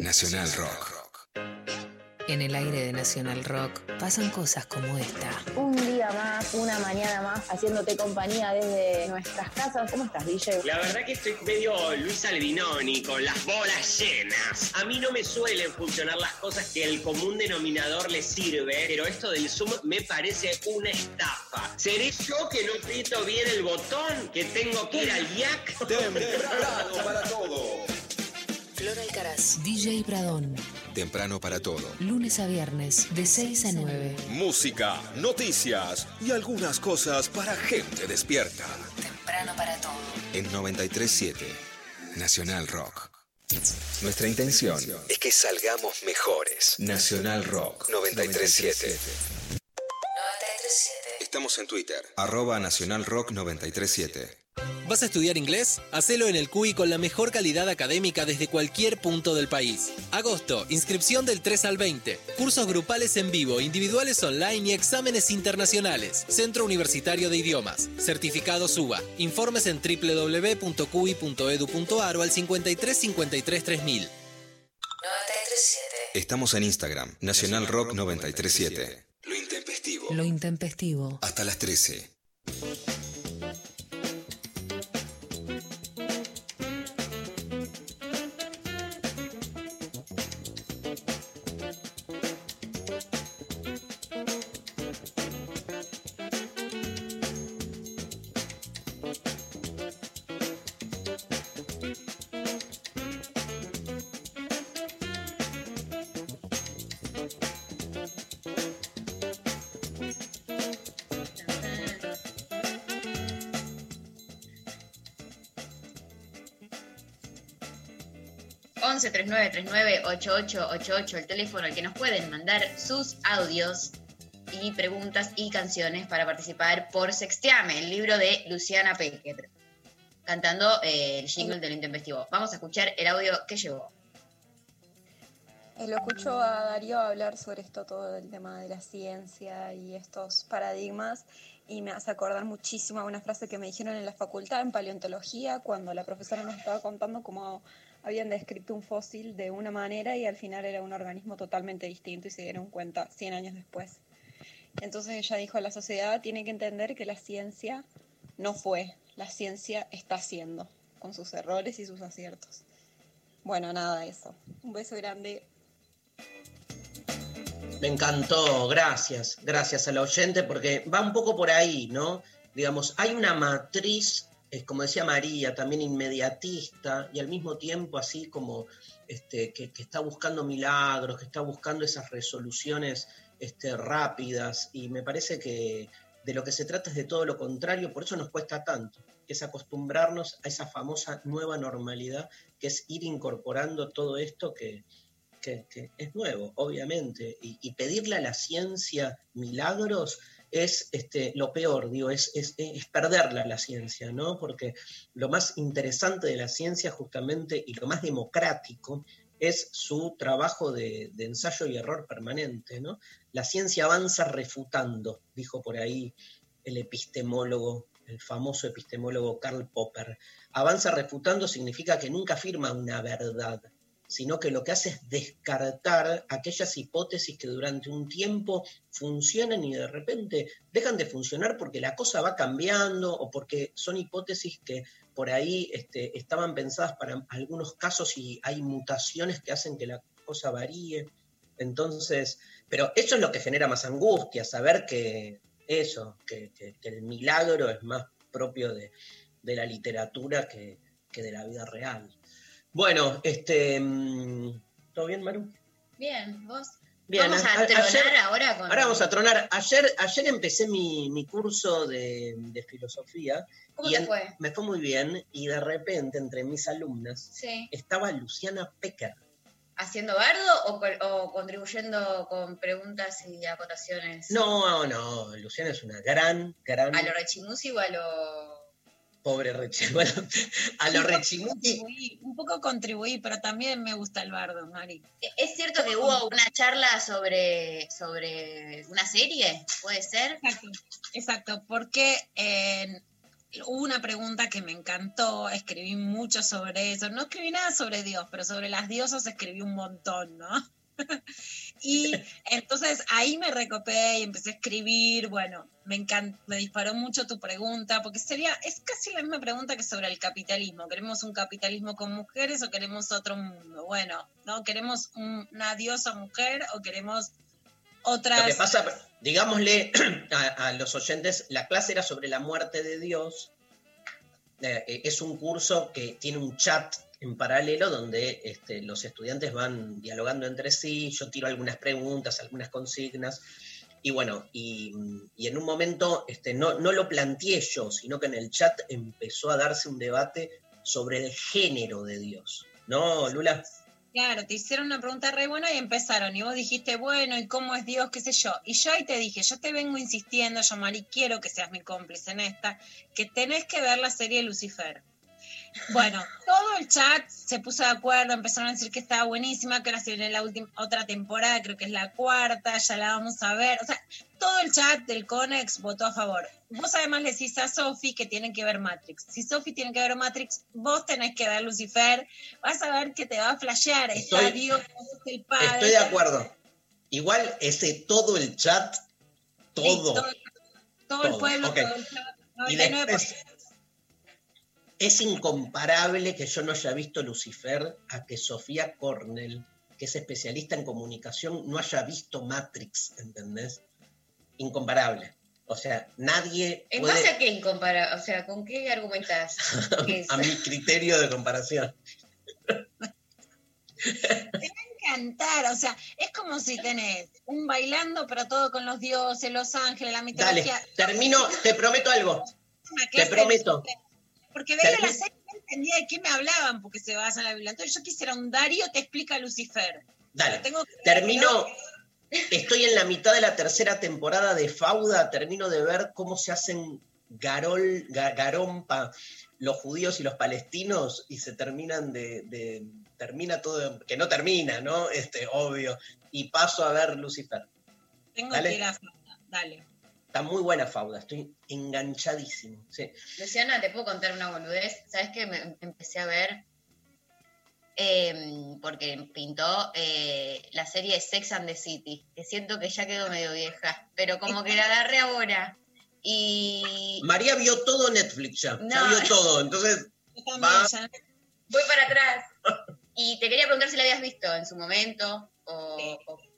Nacional Rock. En el aire de Nacional Rock pasan cosas como esta. Un día más, una mañana más, haciéndote compañía desde nuestras casas. ¿Cómo estás, DJ? La verdad que estoy medio Luis Albinoni, con las bolas llenas. A mí no me suelen funcionar las cosas que el común denominador le sirve, pero esto del Zoom me parece una estafa. ¿Seré yo que no aprieto bien el botón? ¿Que tengo que ir al IAC? Temprano para todo. Flor Alcaraz. DJ Pradón. Temprano para todo. Lunes a viernes, de 6 a 9. Música, noticias y algunas cosas para gente despierta. Temprano para todo. En 937 Nacional Rock. Nuestra intención es que salgamos mejores. Nacional Rock 937. 937. Estamos en Twitter, arroba Nacional Rock 937. ¿Vas a estudiar inglés? Hacelo en el CUI con la mejor calidad académica desde cualquier punto del país. Agosto, inscripción del 3 al 20. Cursos grupales en vivo, individuales online y exámenes internacionales. Centro Universitario de Idiomas. Certificado SUBA. Informes en www.cui.edu.ar o al 53 53 3000. 937. Estamos en Instagram, Nacional Rock 937. Lo intempestivo. Lo intempestivo. Hasta las 13. 8888 el teléfono al que nos pueden mandar sus audios y preguntas y canciones para participar por Sextiame, el libro de Luciana Pecker, cantando eh, el jingle del intempestivo. Vamos a escuchar el audio que llevó. Eh, Lo escucho a Darío hablar sobre esto, todo el tema de la ciencia y estos paradigmas, y me hace acordar muchísimo a una frase que me dijeron en la facultad en paleontología, cuando la profesora nos estaba contando cómo habían descrito un fósil de una manera y al final era un organismo totalmente distinto y se dieron cuenta 100 años después. Entonces ella dijo, la sociedad tiene que entender que la ciencia no fue, la ciencia está haciendo, con sus errores y sus aciertos. Bueno, nada, eso. Un beso grande. Me encantó, gracias, gracias al oyente, porque va un poco por ahí, ¿no? Digamos, hay una matriz, eh, como decía María, también inmediatista y al mismo tiempo así como este, que, está buscando milagros, que está buscando esas resoluciones este, rápidas y me parece que de lo que se trata es de todo lo contrario, por eso nos cuesta tanto, que es acostumbrarnos a esa famosa nueva normalidad, que es ir incorporando todo esto que, que, es nuevo, obviamente, y pedirle a la ciencia milagros es este, lo peor, digo, es, es, es, perderla la ciencia, ¿no? Porque lo más interesante de la ciencia justamente y lo más democrático es su trabajo de, de ensayo y error permanente, ¿no? La ciencia avanza refutando, dijo por ahí el epistemólogo, el famoso epistemólogo Karl Popper. Avanza refutando significa que nunca afirma una verdad, sino que lo que hace es descartar aquellas hipótesis que durante un tiempo funcionan y de repente dejan de funcionar porque la cosa va cambiando o porque son hipótesis que por ahí este, estaban pensadas para algunos casos y hay mutaciones que hacen que la cosa varíe. Entonces, pero eso es lo que genera más angustia, saber que eso, que, el milagro es más propio de, la literatura que de la vida real. Bueno, este. mm, ¿Todo bien, Maru? Bien, vos. Bien, vamos a, a- tronar ayer- ahora con. Ahora vamos a tronar. Ayer, ayer empecé mi, mi curso de, de filosofía. ¿Cómo y te en- fue? Me fue muy bien. Y de repente, entre mis alumnas, Sí. estaba Luciana Pecker. ¿Haciendo bardo o, o contribuyendo con preguntas y acotaciones? No, no, Luciana es una gran, gran. ¿A lo rechimusi o a lo.? Pobre Rechi. [LAUGHS] Bueno, a lo Rechimuti. Un poco contribuí, pero también me gusta el bardo, Mari. ¿Es cierto que hubo una charla sobre, sobre una serie? ¿Puede ser? Exacto, exacto, porque eh, hubo una pregunta que me encantó, escribí mucho sobre eso, no escribí nada sobre Dios, pero sobre las diosas escribí un montón, ¿no? [LAUGHS] y entonces ahí me recopé y empecé a escribir, bueno, me encan- me disparó mucho tu pregunta, porque sería, es casi la misma pregunta que sobre el capitalismo, ¿queremos un capitalismo con mujeres o queremos otro mundo? Bueno, ¿no? ¿Queremos un- una diosa mujer o queremos otras... Lo que pasa, digámosle [CLEARS THROAT] a, los oyentes, la clase era sobre la muerte de Dios. Eh, es un curso que tiene un chat en paralelo donde este, los estudiantes van dialogando entre sí, yo tiro algunas preguntas, algunas consignas, y bueno, y, en un momento este, no, no lo planteé yo, sino que en el chat empezó a darse un debate sobre el género de Dios. ¿No, Lula? Claro, te hicieron una pregunta re buena y empezaron. Y vos dijiste, bueno, ¿y cómo es Dios? ¿Qué sé yo? Y yo ahí te dije, yo te vengo insistiendo, yo, Mari, quiero que seas mi cómplice en esta, que tenés que ver la serie Lucifer. Bueno, todo el chat se puso de acuerdo, empezaron a decir que estaba buenísima, que ahora se viene la última, otra temporada, creo que es la cuarta, ya la vamos a ver. O sea, todo el chat del Conex votó a favor. Vos además le decís a Sofi que tienen que ver Matrix. Si Sofi tiene que ver Matrix, vos tenés que ver Lucifer. Vas a ver que te va a flashear. Está Estoy- Dios, sos el padre. Estoy de acuerdo. Igual ese todo el chat, todo. todo, todo el pueblo, todo el chat, Y 99%. después, es incomparable que yo no haya visto Lucifer a que Sofía Cornell, que es especialista en comunicación, no haya visto Matrix, ¿entendés? Incomparable. O sea, nadie ¿En puede, base a qué incompara? O sea, ¿con qué argumentas? [LAUGHS] que a mi criterio de comparación. encantar, o sea, es como si tenés un bailando, pero todo con los dioses, los ángeles, la Dale, mitología. termino, te prometo algo. Te de prometo. Porque veía la serie y no entendía de qué me hablaban, porque se basan en la Biblia. Entonces yo quisiera un Darío te explica Lucifer. Dale, Tengo que- termino. Estoy en la mitad de la tercera temporada de Fauda. Termino de ver cómo se hacen garol, ga- garompa los judíos y los palestinos y se terminan de, de- termina todo, que no termina, ¿no? Este, obvio. Y paso a ver Lucifer. Tengo Dale. que ir a Fauda. Dale. Está muy buena Fauda, estoy enganchadísimo. Sí. Luciana, ¿te puedo contar una boludez? ¿Sabes qué? Me empecé a ver, eh, porque pintó eh, la serie Sex and the City, que siento que ya quedó medio vieja, pero como que la agarré ahora. Y María vio todo Netflix ya, ya No. vio todo, entonces [LAUGHS] Va. ya- voy para atrás. Y te quería preguntar si la habías visto en su momento o... o-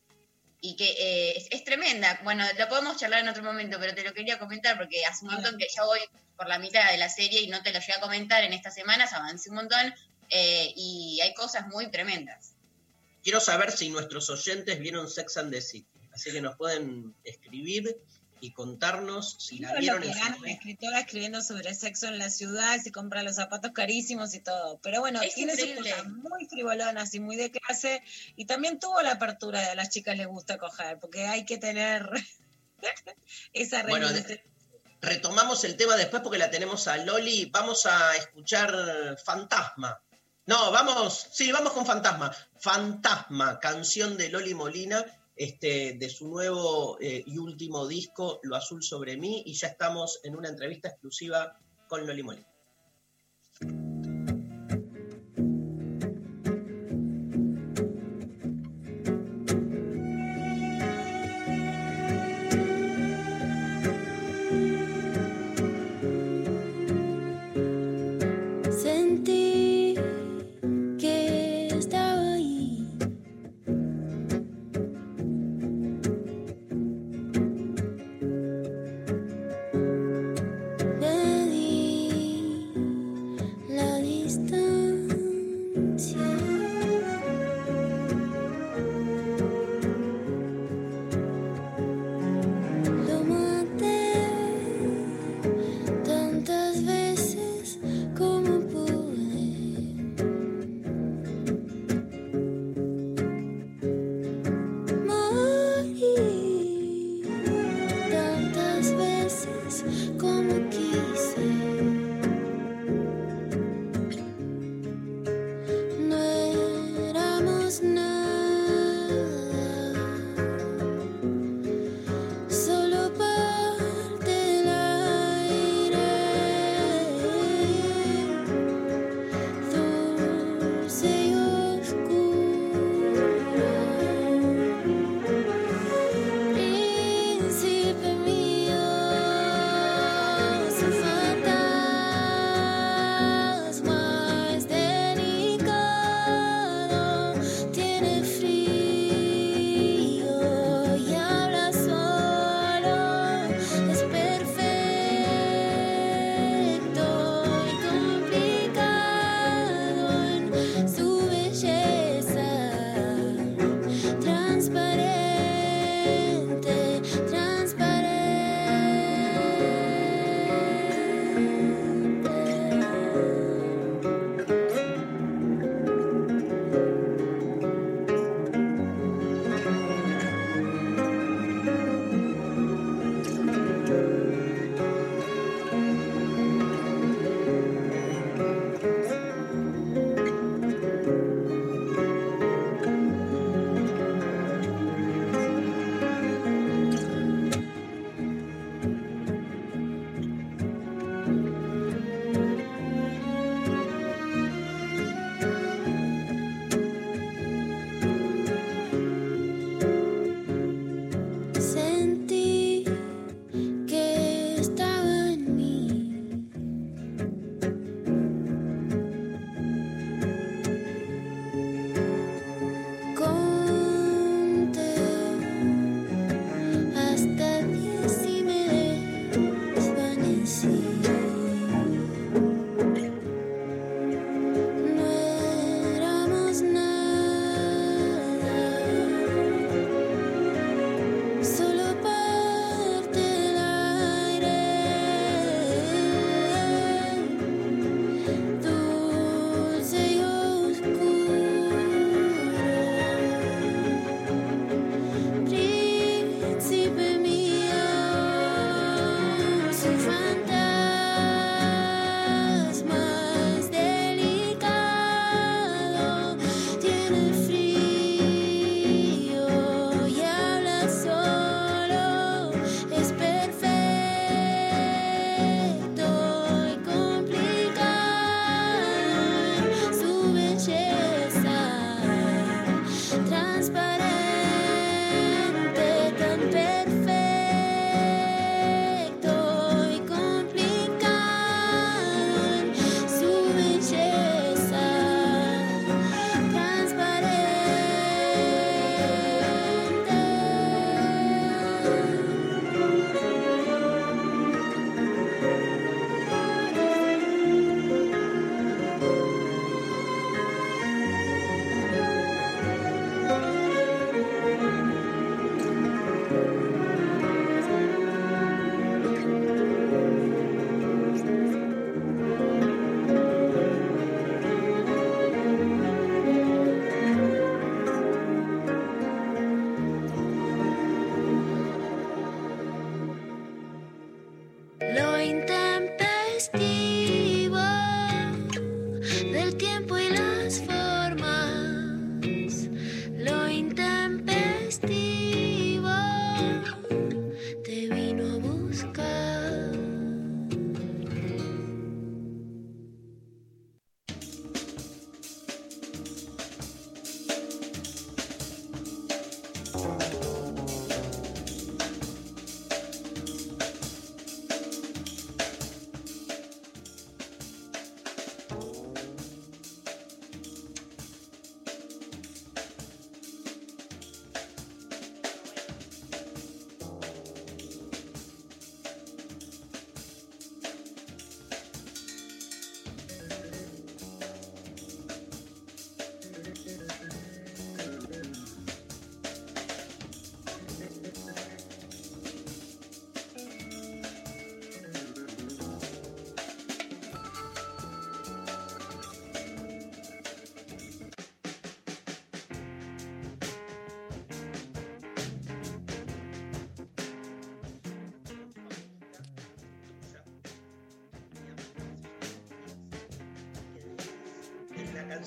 y que eh, es, tremenda. Bueno, lo podemos charlar en otro momento, pero te lo quería comentar porque hace un montón que ya voy por la mitad de la serie y no te lo llegué a comentar en estas semanas, avancé un montón eh, y hay cosas muy tremendas. quiero saber si nuestros oyentes vieron Sex and the City. Así que nos pueden escribir y contarnos si la vieron lo escritora escribiendo sobre sexo en la ciudad, si compra los zapatos carísimos y todo. Pero bueno, tiene sus cosas muy frivolonas y muy de clase. Y también tuvo la apertura de a las chicas les gusta coger, porque hay que tener [LAUGHS] esa bueno, retomamos el tema después porque la tenemos a Loli. Vamos a escuchar Fantasma. No, vamos, sí, vamos con Fantasma. Fantasma, canción de Loli Molina este, de su nuevo eh, y último disco, Lo Azul sobre mí, y ya estamos en una entrevista exclusiva con Loli Molina.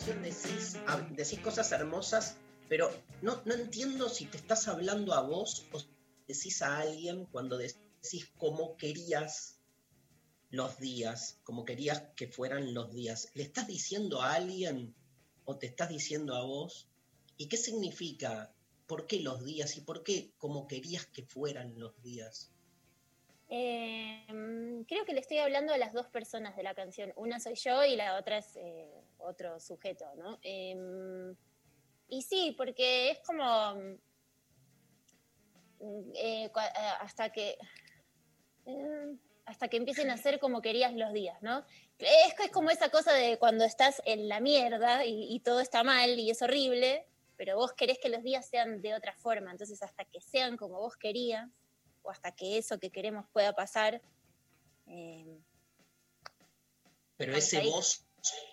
Decís cosas hermosas, pero no, no entiendo si te estás hablando a vos o decís a alguien cuando decís cómo querías los días, como querías que fueran los días. ¿Le estás diciendo a alguien o te estás diciendo a vos? ¿Y qué significa? ¿Por qué los días y por qué como querías que fueran los días? Mm, creo que le estoy hablando a las dos personas de la canción. Una soy yo y la otra es eh, otro sujeto, ¿no? Em, y sí, porque es como mm, eh, eh, hasta que eh, hasta que empiecen a ser como querías los días, ¿no? Es, es como esa cosa de cuando estás en la mierda y, y todo está mal y es horrible, pero vos querés que los días sean de otra forma, entonces hasta que sean como vos querías, o hasta que eso que queremos pueda pasar, eh, Pero ese ahí. vos,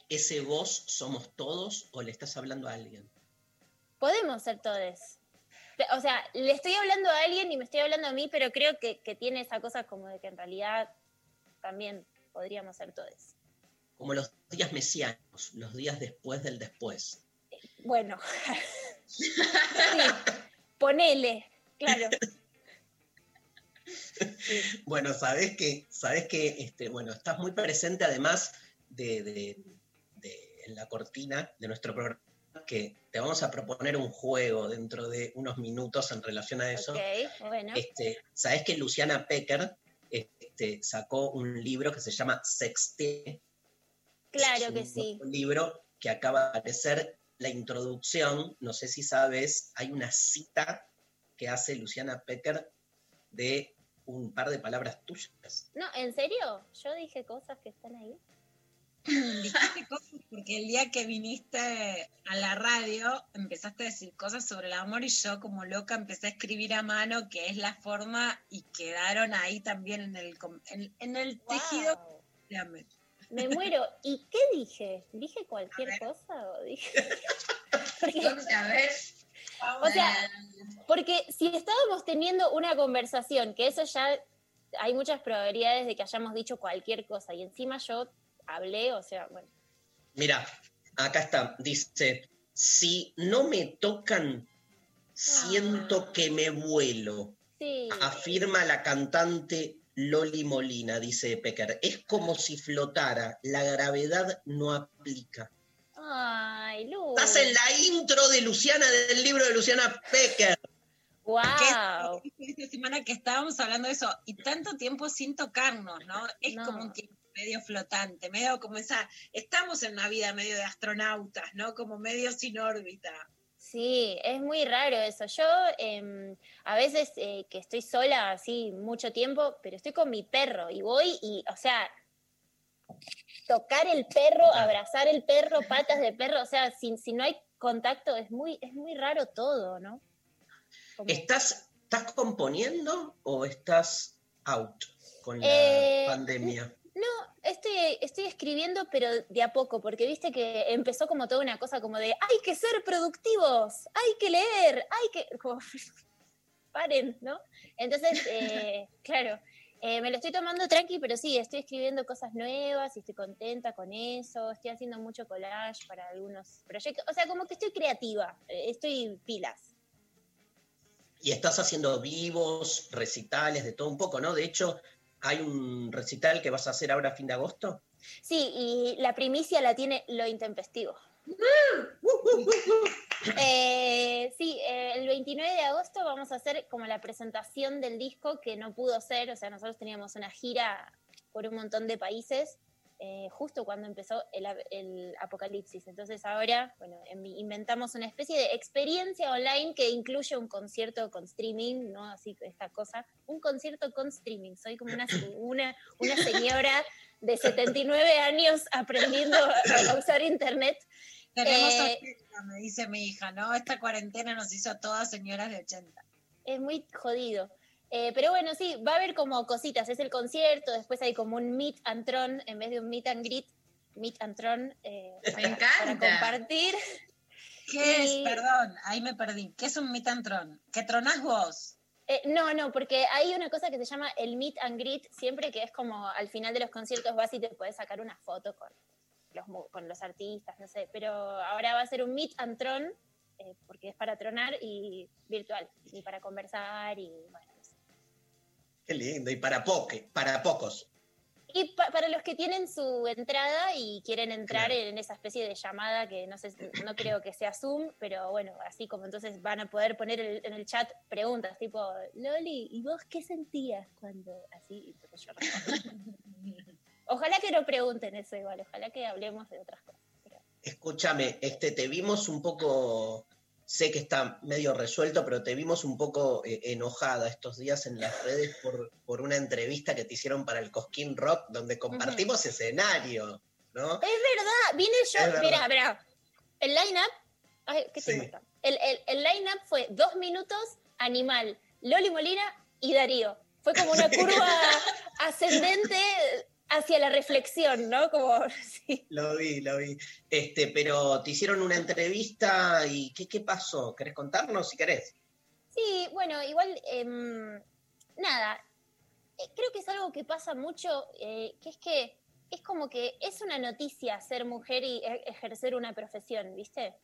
ese vos somos todos o le estás hablando a alguien. podemos ser todos. O sea, le estoy hablando a alguien y me estoy hablando a mí, pero creo que, que tiene esa cosa como de que en realidad también podríamos ser todos. Como los días mesianos, los días después del después. Bueno, [LAUGHS] sí, ponele, claro. Bueno, sabes que, sabes que, este, bueno, estás muy presente además de, de- de- en la cortina de nuestro programa, que te vamos a proponer un juego dentro de unos minutos en relación a eso. Ok, bueno. Este, sabes que Luciana Pecker este, sacó un libro que se llama Sexté, Claro es que un sí. un libro que acaba de aparecer, la introducción, no sé si sabes, hay una cita que hace Luciana Pecker de un par de palabras tuyas. No, ¿en serio? Yo dije cosas que están ahí. Dijiste cosas porque el día que viniste a la radio empezaste a decir cosas sobre el amor y yo como loca empecé a escribir a mano que es la forma y quedaron ahí también en el, en, en el tejido. Me muero. ¿Y qué dije? ¿Dije cualquier cosa o dije.? [LAUGHS] Porque, A ver. o sea, porque si estábamos teniendo una conversación, que eso ya hay muchas probabilidades de que hayamos dicho cualquier cosa, y encima yo hablé, o sea, bueno. Mira, acá está, dice, si no me tocan, siento que me vuelo, Sí. afirma la cantante Loli Molina, dice Pecker. Es como si flotara, la gravedad no aplica. Ay, Lu. Estás en la intro de Luciana, del libro de Luciana Pecker. ¡Wow! Esta semana que estábamos hablando de eso y tanto tiempo sin tocarnos, ¿no? Es No. como un tiempo medio flotante, medio como esa, estamos en una vida medio de astronautas, ¿no? Como medio sin órbita. Sí, es muy raro eso. Yo em, a veces eh, que estoy sola así mucho tiempo, pero estoy con mi perro y voy y, o sea, tocar el perro, abrazar el perro, patas de perro, o sea, si, si no hay contacto es muy, es muy raro todo, ¿no? Como- ¿Estás, ¿Estás componiendo o estás out con la Eh, pandemia? No, estoy, estoy escribiendo, pero de a poco, porque viste que empezó como toda una cosa como de hay que ser productivos, hay que leer, hay que. [LAUGHS] como, paren, ¿no? Entonces, [LAUGHS] eh, claro, eh, me lo estoy tomando tranqui, pero sí, estoy escribiendo cosas nuevas y estoy contenta con eso. Estoy haciendo mucho collage para algunos proyectos. O sea, como que estoy creativa, eh, estoy pilas. Y estás haciendo vivos, recitales, de todo un poco, ¿no? De hecho, hay un recital que vas a hacer ahora a fin de agosto. Sí, y la primicia la tiene lo intempestivo. [LAUGHS] Eh, sí, eh, el 29 de agosto vamos a hacer como la presentación del disco que no pudo ser, o sea, nosotros teníamos una gira por un montón de países eh, justo cuando empezó el, el apocalipsis. Entonces ahora, bueno, em- inventamos una especie de experiencia online que incluye un concierto con streaming, ¿no? Así esta cosa, un concierto con streaming. Soy como una, una, una señora de 79 años aprendiendo a, usar internet. Tenemos Eh, 80, me dice mi hija, ¿no? Esta cuarentena nos hizo a todas señoras de 80. es muy jodido. Eh, pero bueno, sí, va a haber como cositas. Es el concierto, después hay como un meet and tron en vez de un meet and greet. Meet and tron eh, para, para encanta. compartir. [LAUGHS] ¿Qué Y- es? Perdón, ahí me perdí. ¿Qué es un meet and tron? ¿Qué tronás vos? Eh, no, no, porque hay una cosa que se llama el meet and greet, siempre que es como al final de los conciertos vas y te puedes sacar una foto con, los, con los artistas, no sé, pero ahora va a ser un meet and tron, eh, porque es para tronar y virtual, y para conversar y bueno. Qué lindo. Y para, poque, para pocos. Y pa- para los que tienen su entrada y quieren entrar en esa especie de llamada que no sé, no creo que sea Zoom, pero bueno, así como entonces van a poder poner el- en el chat preguntas tipo, Loli, ¿y vos qué sentías cuando así? Entonces yo. [LAUGHS] Ojalá que no pregunten eso igual, ojalá que hablemos de otras cosas. Escúchame, este, te vimos un poco, sé que está medio resuelto, pero te vimos un poco eh, enojada estos días en las redes por, por una entrevista que te hicieron para el Cosquín Rock, donde compartimos escenario, ¿no? Es verdad, vine yo, mira, mira, el line-up, ay, ¿qué Sí. acá? El, el, el line-up fue dos minutos, Animal, Loli Molina y Darío. Fue como una curva [LAUGHS] ascendente hacia la reflexión, ¿no? Como, [LAUGHS] sí. Lo vi, lo vi. Este, pero te hicieron una entrevista y ¿qué, qué pasó? ¿Querés contarnos si querés? Sí, bueno, igual, em, nada, eh, creo que es algo que pasa mucho, eh, que es que es como que es una noticia ser mujer y e- ejercer una profesión, ¿viste?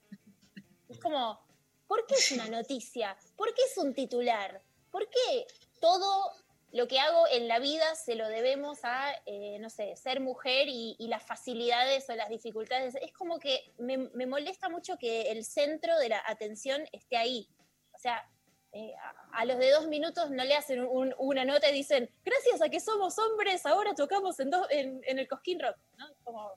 Es como, ¿por qué es una noticia? ¿Por qué es un titular? ¿Por qué todo lo que hago en la vida se lo debemos a, eh, no sé, ser mujer y, y las facilidades o las dificultades? Es como que me, me molesta mucho que el centro de la atención esté ahí. O sea, eh, a, los de dos minutos no le hacen un- una nota y dicen, gracias a que somos hombres, ahora tocamos en, dos- en, en el Cosquín Rock. ¿no? Como,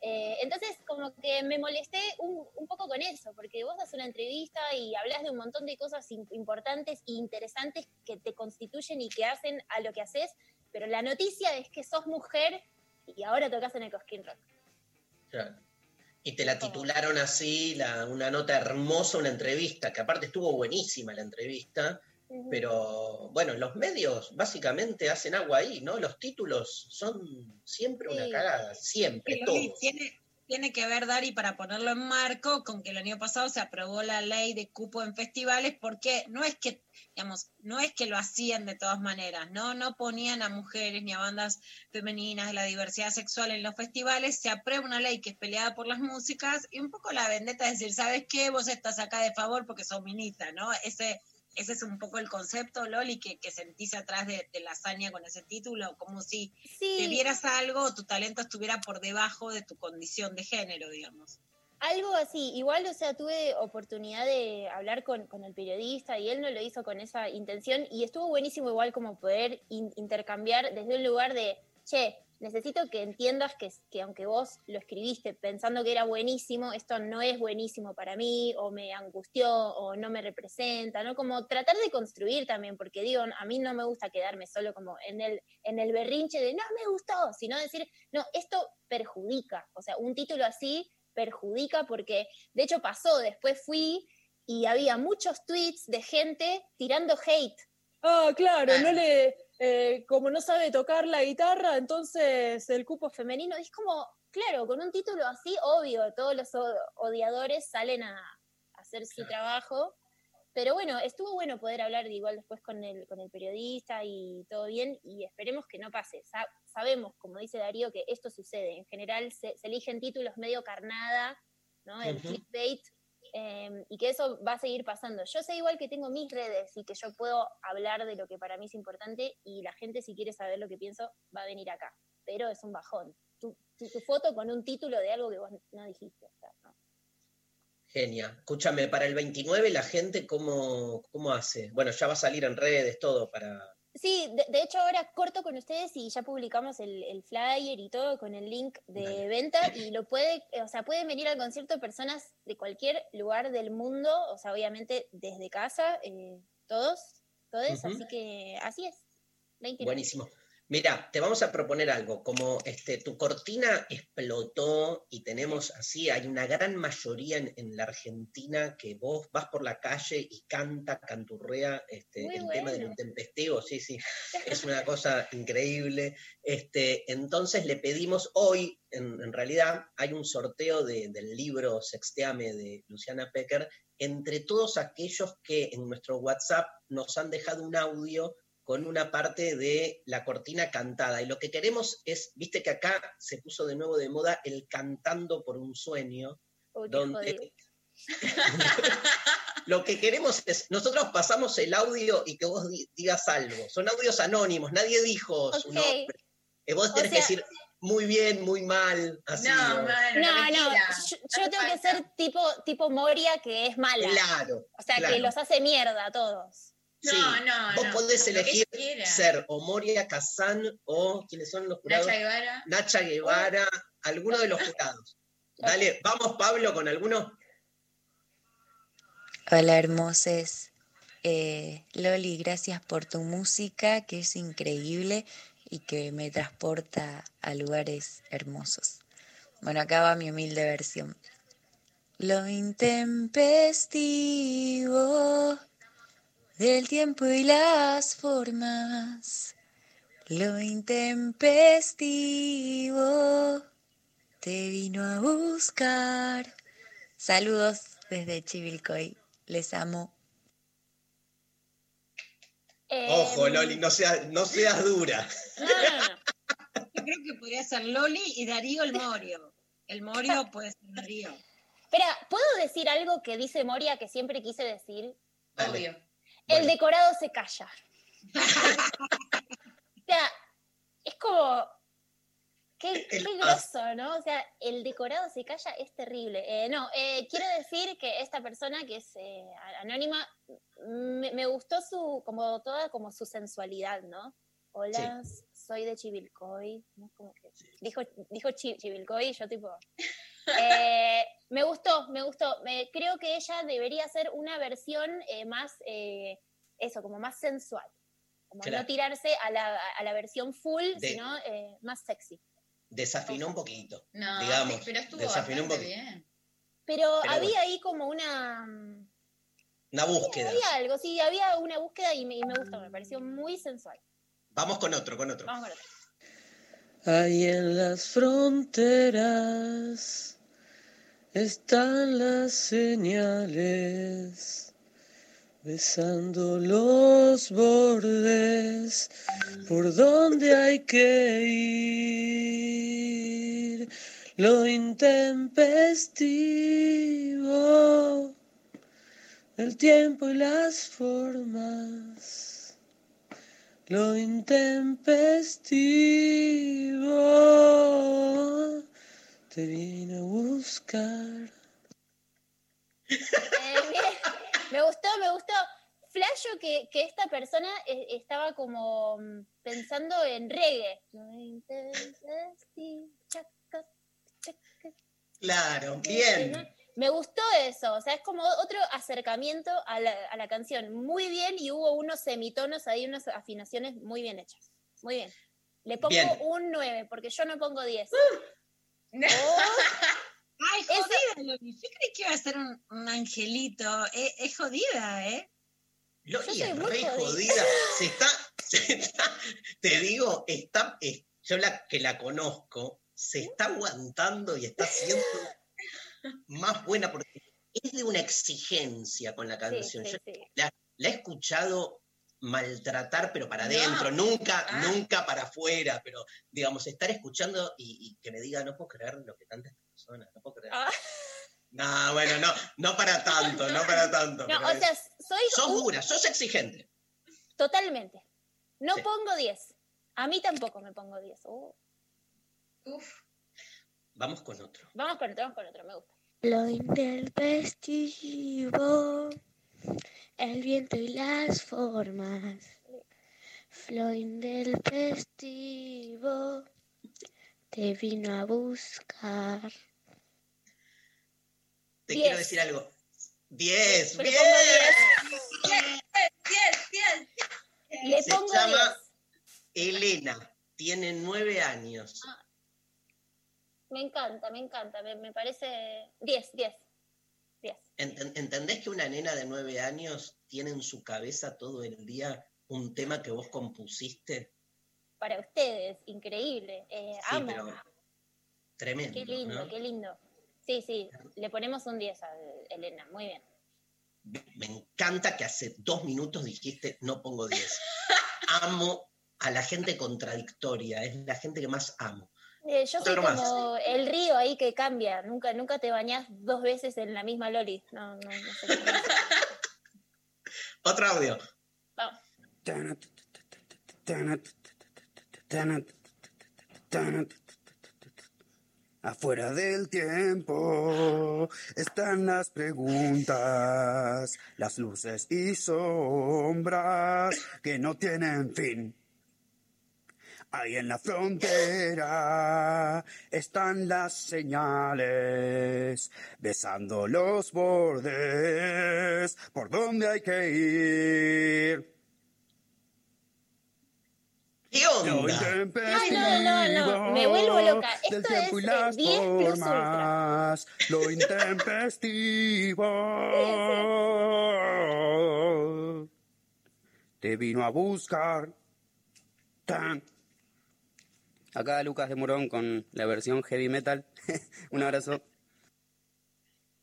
eh, entonces, como que me molesté un, un poco con eso, porque vos das una entrevista y hablas de un montón de cosas im- importantes e interesantes que te constituyen y que hacen a lo que haces, pero la noticia es que sos mujer y ahora tocas en el Cosquín Rock. Claro. Y te la titularon así, la- una nota hermosa, una entrevista, que aparte estuvo buenísima la entrevista, pero bueno, los medios básicamente hacen agua ahí, ¿no? Los títulos son siempre una cagada, siempre, todos. tiene, tiene que ver, Dari, para ponerlo en marco, con que el año pasado se aprobó la ley de cupo en festivales, porque no es que, digamos, no es que lo hacían de todas maneras, no, no ponían a mujeres ni a bandas femeninas de la diversidad sexual en los festivales, se aprueba una ley que es peleada por las músicas, y un poco la vendetta es decir, ¿sabes qué? Vos estás acá de favor porque sos minita, ¿no? Ese, ese es un poco el concepto, Loli, que, que sentís atrás de, de la hazaña con ese título, como si Sí. te vieras algo o tu talento estuviera por debajo de tu condición de género, digamos. Algo así, igual, o sea, tuve oportunidad de hablar con, con el periodista y él no lo hizo con esa intención y estuvo buenísimo igual como poder in- intercambiar desde un lugar de, che, necesito que entiendas que, que aunque vos lo escribiste pensando que era buenísimo, esto no es buenísimo para mí o me angustió o no me representa, ¿no? Como tratar de construir también, porque digo, a mí no me gusta quedarme solo como en el, en el berrinche de no me gustó, sino decir, no, esto perjudica, o sea, un título así perjudica porque de hecho pasó, después fui y había muchos tweets de gente tirando hate. Ah, claro, no [LAUGHS] le, eh, como no sabe tocar la guitarra, entonces el cupo femenino. Es como, claro, con un título así, obvio, todos los odiadores salen a, a hacer su trabajo. Pero bueno, estuvo bueno poder hablar de igual después con el, con el periodista y todo bien, y esperemos que no pase. Sa- sabemos, como dice Darío, que esto sucede. En general se, se eligen títulos medio carnada, ¿no? El Ujú. clickbait, eh, y que eso va a seguir pasando. Yo sé igual que tengo mis redes y que yo puedo hablar de lo que para mí es importante, y la gente, si quiere saber lo que pienso, va a venir acá. Pero es un bajón. Tu, foto con un título de algo que vos no dijiste. ¿no? Genia. Escúchame, para el 29 la gente cómo, cómo hace. Bueno, ya va a salir en redes todo para... Sí, de, de hecho ahora corto con ustedes y ya publicamos el, el flyer y todo con el link de venta y lo puede, eh, o sea, pueden venir al concierto personas de cualquier lugar del mundo, o sea, obviamente desde casa, eh, todos, todos, así que así es. 29. Buenísimo. Mira, te vamos a proponer algo. Como este, tu cortina explotó y tenemos así, hay una gran mayoría en, en la Argentina que vos vas por la calle y canta, canturrea este, Muy el tema del intempestivo. Sí, sí, [LAUGHS] es una cosa increíble. Este, entonces le pedimos hoy, en, en realidad, hay un sorteo de- del libro Sexteame de Luciana Pecker entre todos aquellos que en nuestro WhatsApp nos han dejado un audio con una parte de la cortina cantada. Y lo que queremos es, viste que acá se puso de nuevo de moda el cantando por un sueño, Uy, qué donde [LAUGHS] lo que queremos es, nosotros pasamos el audio y que vos di- digas algo. Son audios anónimos, nadie dijo su Ok. nombre. Eh, vos O tenés que decir muy bien, muy mal, así. No, ¿no? No, no, yo, yo tengo que ser tipo, tipo Moria que es mala. Claro. O sea, claro. que los hace mierda a todos. Sí, No, no, vos no, podés elegir ser o Moria Kazan o ¿quiénes son los jurados? Nacha Guevara. Nacha Guevara, alguno de los jurados. Dale, vamos Pablo con alguno. Hola hermoses. Eh, Loli, gracias por tu música que es increíble y que me transporta a lugares hermosos. Bueno, acá va mi humilde versión. Lo intempestivo del tiempo y las formas. Lo intempestivo te vino a buscar. Saludos desde Chivilcoy. Les amo. Ojo, Em, Loli, no seas, no seas dura. Yo creo que podría ser Loli y Darío el Morio. El Morio puede ser Darío. Espera, ¿puedo decir algo que dice Moria que siempre quise decir? Obvio. El decorado se calla. o sea, es como. Qué, qué grosso, ¿no? O sea, el decorado se calla es terrible. Eh, no, eh, quiero decir que esta persona que es eh, anónima, me, me gustó su, como toda como su sensualidad, ¿no? Hola, soy de Chivilcoy. ¿no? Como que dijo, dijo Chi- Chivilcoy y yo tipo. Eh, me gustó, me gustó. Me, creo que ella debería hacer una versión eh, más, eh, eso, como más sensual. Como Claro. no tirarse a la, a la versión full, De- sino eh, más sexy. Desafinó un poquito. No, digamos. sí, pero estuvo desafinó un poquito. bien. Pero, Pero había bueno. ahí como una... Una búsqueda. Había algo, sí, había una búsqueda y me, y me gustó, me pareció muy sensual. Vamos con otro, con otro. Vamos con otro. Ahí en las fronteras están las señales, besando los bordes por donde hay que ir. Lo intempestivo, el tiempo y las formas. Lo intempestivo te vine a buscar. Eh, me gustó, me gustó. Flasho que, que esta persona eh, estaba como mm, pensando en reggae. Claro, bien. Me gustó eso, o sea, es como otro acercamiento a la, a la canción. Muy bien, y hubo unos semitonos ahí, unas afinaciones muy bien hechas. Muy bien. Le pongo Bien. un 9, porque yo no pongo 10. Ay, jodida, Loli. Yo creí que iba a ser un, un angelito. Es, es jodida, ¿eh? Loli Yo soy es muy re jodida. jodida. Se está, se está- te digo, está, es- yo la que la conozco, se está aguantando y está siendo más buena porque es de una exigencia con la canción. sí, Yo sí. La, la he escuchado maltratar, pero para No. adentro, nunca, Ah. nunca para afuera, pero digamos, estar escuchando y, y que me diga, no puedo creer lo que canta esta persona, no puedo creer. Ah. No, bueno, no, no para tanto, no para tanto. No, o es- sea, soy sos un- dura, sos exigente. totalmente. No Sí. pongo 10. A mí tampoco me pongo 10. Uh, Uf. Vamos con otro. vamos con otro, vamos con otro, me gusta. Lo intempestivo, el viento y las formas. Lo intempestivo te vino a buscar. Te Diez. quiero decir algo. 10, Pero bien. pongo 10. Le Se pongo llama Elena, tiene nueve años. Me encanta, me encanta. Me, me parece 10, 10. 10. Enten- ¿Entendés que una nena de nueve años tiene en su cabeza todo el día un tema que vos compusiste? Para ustedes, increíble. Eh, Sí, amo. pero tremendo. Qué lindo, ¿no? qué lindo. Sí, sí, le ponemos un 10 a Elena, muy bien. Me encanta que hace dos minutos dijiste no pongo 10. [LAUGHS] amo a la gente contradictoria, es la gente que más amo. Eh, yo soy más. como el río ahí que cambia. Nunca, nunca te bañás dos veces en la misma loli. No, no, no sé cómo. [LAUGHS] Otro audio. Vamos. Afuera del tiempo están las preguntas, las luces y sombras que no tienen fin. Ahí en la frontera están las señales, besando los bordes por donde hay que ir. ¿Qué onda? intempestivo No, no, no, no, me vuelvo loca. Esto es, eh, las 10 plus ultra. formas. Lo [LAUGHS] intempestivo. Te vino a buscar. Tan. Acá Lucas de Morón con la versión heavy metal. [LAUGHS] Un abrazo.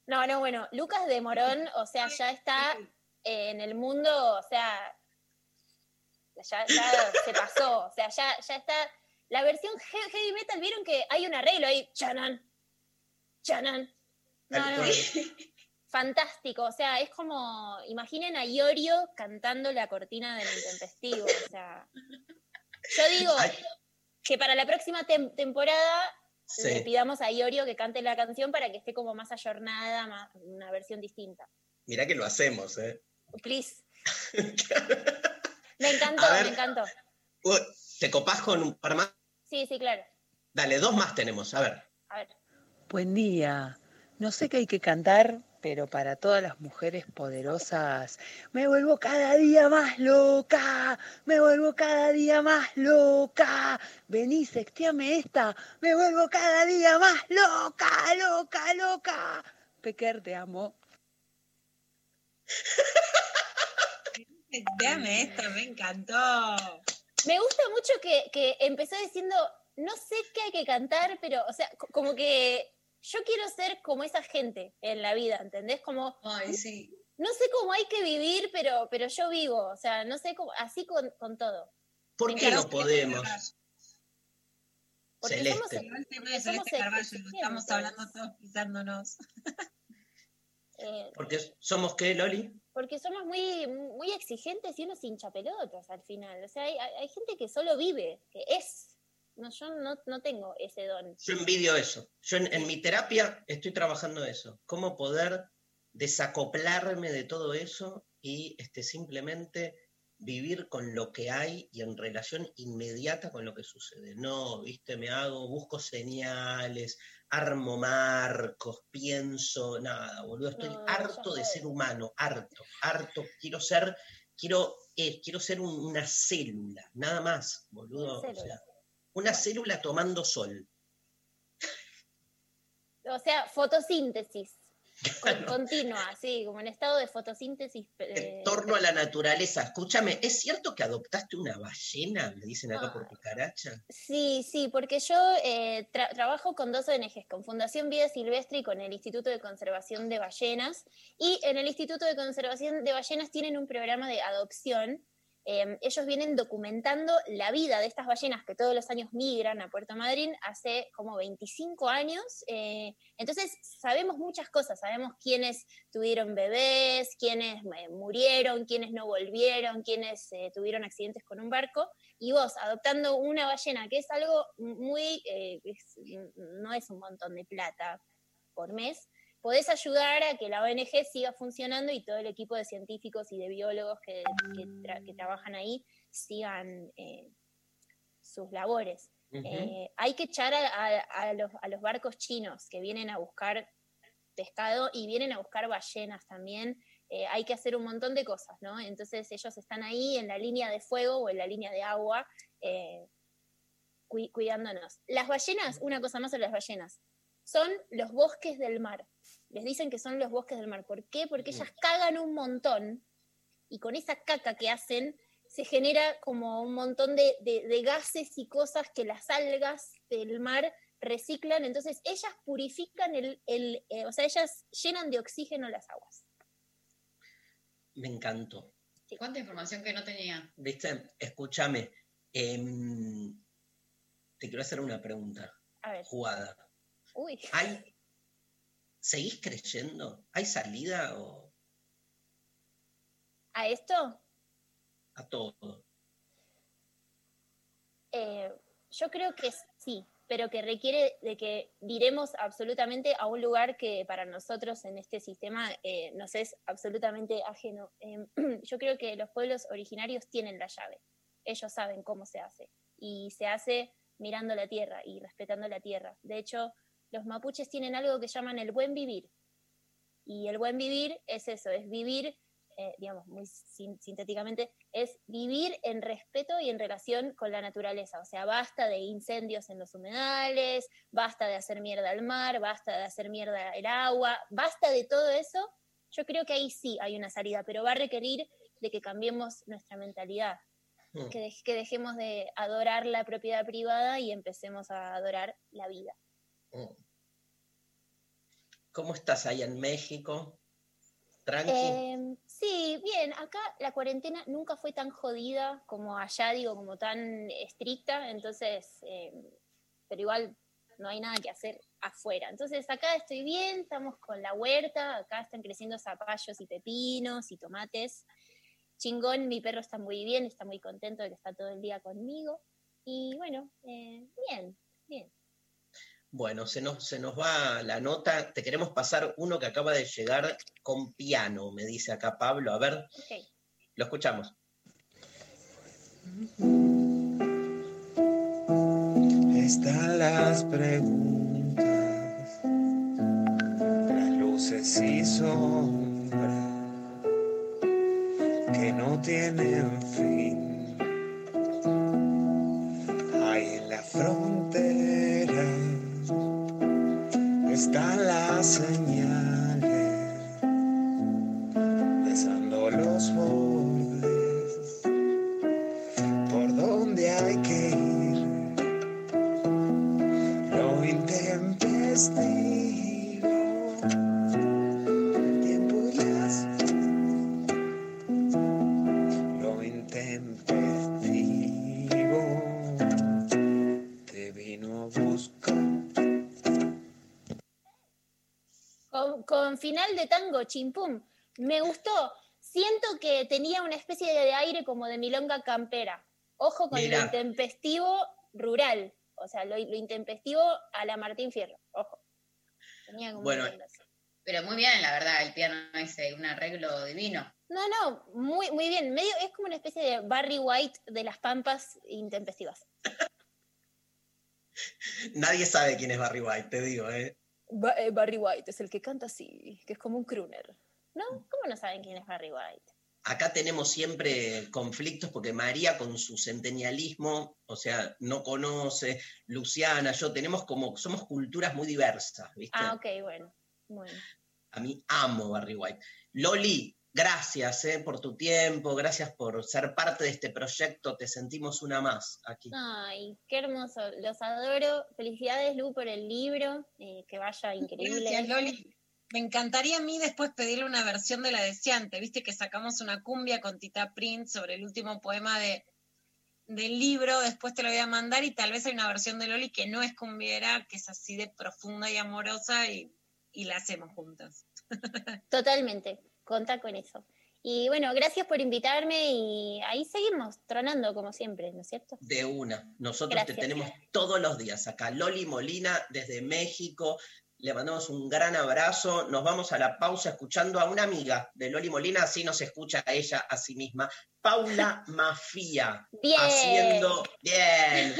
No, no, bueno, Lucas de Morón, o sea, ya está eh, en el mundo, o sea, ya, ya se pasó, o sea, ya, ya está. La versión he- heavy metal, vieron que hay un arreglo ahí, chanan, chanan. No, no, fantástico, o sea, es como, imaginen a Iorio cantando la cortina del intempestivo, o sea. Yo digo que para la próxima tem- temporada Sí. le pidamos a Iorio que cante la canción para que esté como más ayornada, más, una versión distinta. Mirá que lo hacemos, ¿eh? Please. [LAUGHS] me encantó, ver. me encantó. ¿Te copás con un par más? Sí, sí, claro. Dale, dos más tenemos, a ver. A ver. Buen día. No sé qué hay que cantar, pero para todas las mujeres poderosas, me vuelvo cada día más loca, me vuelvo cada día más loca. Vení, sextiame esta, me vuelvo cada día más loca, loca, loca. Pequer, te amo. Dame esta, me encantó. Me gusta mucho que, que empezó diciendo, no sé qué hay que cantar, pero, o sea, co- como que yo quiero ser como esa gente en la vida, ¿entendés? Como, Ay, sí. no sé cómo hay que vivir, pero, pero yo vivo, o sea, no sé cómo, así con, con todo. ¿Por Me qué no podemos? Porque Celeste. somos, El tema de somos Celeste Carballo, exigentes. estamos hablando todos pisándonos. eh, Porque somos qué, Loli? porque somos muy, muy exigentes y unos hinchapelotas al final. O sea, hay gente que solo vive, que es. No, yo no, no tengo ese don. Yo envidio eso. Yo en, en mi terapia estoy trabajando eso. Cómo poder desacoplarme de todo eso y este, simplemente vivir con lo que hay y en relación inmediata con lo que sucede. No, viste, me hago, busco señales, armo marcos, pienso, nada, boludo. Estoy No, harto de ser humano, harto, harto. Quiero ser, quiero, eh, quiero ser un- una célula, nada más, boludo. O sea. Una célula tomando sol. O sea, fotosíntesis. [LAUGHS] con- Continua, sí, como en estado de fotosíntesis. eh, En torno a la naturaleza. Escúchame, ¿es cierto que adoptaste una ballena? Me dicen acá por cucaracha. Sí, sí, porque yo eh, tra- trabajo con dos ONGs, con Fundación Vida Silvestre y con el Instituto de Conservación de Ballenas. Y en el Instituto de Conservación de Ballenas tienen un programa de adopción. Eh, ellos vienen documentando la vida de estas ballenas que todos los años migran a Puerto Madryn hace como 25 años. eh, entonces sabemos muchas cosas, sabemos quiénes tuvieron bebés, quiénes eh, murieron, quiénes no volvieron, quiénes eh, tuvieron accidentes con un barco y vos adoptando una ballena, que es algo muy, es- no es un montón de plata por mes, podés ayudar a que la ONG siga funcionando y todo el equipo de científicos y de biólogos que, que tra- que trabajan ahí sigan eh, sus labores. Eh, hay que echar a, a- a los, a los barcos chinos que vienen a buscar pescado y vienen a buscar ballenas también. Eh, hay que hacer un montón de cosas, ¿no? Entonces ellos están ahí en la línea de fuego o en la línea de agua cui- cuidándonos. Las ballenas, una cosa más sobre las ballenas, son los bosques del mar. Les dicen que son los bosques del mar. ¿Por qué? Porque ellas cagan un montón y con esa caca que hacen se genera como un montón de, de- de gases y cosas que las algas del mar reciclan. Entonces ellas purifican el, el, eh, o sea, ellas llenan de oxígeno las aguas. Me encantó. ¿Cuánta información que no tenía? ¿Viste? Escúchame. em, te quiero hacer una pregunta. A ver. Jugada. Uy. ¿Hay, ¿Seguís creyendo? ¿Hay salida o ¿A esto? a todo? Eh, yo creo que sí, pero que requiere de que viremos absolutamente a un lugar que para nosotros en este sistema eh, nos es absolutamente ajeno. Eh, [CLEARS THROAT] yo creo que los pueblos originarios tienen la llave. Ellos saben cómo se hace. Y se hace mirando la tierra y respetando la tierra. De hecho, los mapuches tienen algo que llaman el buen vivir. Y el buen vivir es eso, es vivir eh, digamos, muy sin- sintéticamente, es vivir en respeto y en relación con la naturaleza. O sea, basta de incendios en los humedales, basta de hacer mierda al mar, basta de hacer mierda el agua, basta de todo eso. Yo creo que ahí sí hay una salida, pero va a requerir de que cambiemos nuestra mentalidad, Mm. que, dej- que dejemos de adorar la propiedad privada y empecemos a adorar la vida. Mm. ¿Cómo estás ahí en México? ¿Tranqui? Eh, sí, bien, acá la cuarentena nunca fue tan jodida como allá, digo, como tan estricta, entonces, eh, pero igual no hay nada que hacer afuera. Entonces acá estoy bien, estamos con la huerta, acá están creciendo zapallos y pepinos y tomates. Chingón, mi perro está muy bien, está muy contento de que está todo el día conmigo. Y bueno, eh, bien, bien. Bueno, se nos, se nos va la nota. Te queremos pasar uno que acaba de llegar con piano, me dice acá Pablo. A ver, lo escuchamos. Están las preguntas, las luces y sombras que no tienen fin. Están chimpum. Me gustó. Siento que tenía una especie de aire como de milonga campera. Ojo con Mira. lo intempestivo rural. O sea, lo, lo intempestivo a la Martín Fierro. Ojo. Tenía como Bueno. Pero muy bien, la verdad, el piano ese, un arreglo divino. No, no, muy, muy bien. Medio, es como una especie de Barry White de las pampas intempestivas. [LAUGHS] Nadie sabe quién es Barry White, te digo, ¿eh? Eh, Barry White es el que canta así, que es como un crooner. ¿No? ¿Cómo no saben quién es Barry White? Acá tenemos siempre conflictos porque María con su centenialismo, o sea, no conoce, Luciana, yo tenemos como, somos culturas muy diversas, ¿viste? Ah, ok, bueno. Bueno. A mí amo Barry White. Loli, gracias eh, por tu tiempo, gracias por ser parte de este proyecto, te sentimos una más aquí. Ay, qué hermoso. Los adoro. Felicidades, Lu, por el libro. eh, que vaya increíble. Gracias, Loli. Me encantaría a mí después pedirle una versión de La Deseante. Viste que sacamos una cumbia con Tita Prince sobre el último poema de, del libro. Después te lo voy a mandar y tal vez hay una versión de Loli que no es cumbiera, que es así de profunda y amorosa y, y la hacemos juntas. [LAUGHS] Totalmente. Conta con eso. Y bueno, gracias por invitarme y ahí seguimos tronando como siempre, ¿no es cierto? De una. Nosotros Gracias. te tenemos todos los días acá. Loli Molina desde México. Le mandamos un gran abrazo. Nos vamos a la pausa escuchando a una amiga de Loli Molina, así nos escucha a ella a sí misma. Paula [LAUGHS] Mafia. Bien. Haciendo. Bien.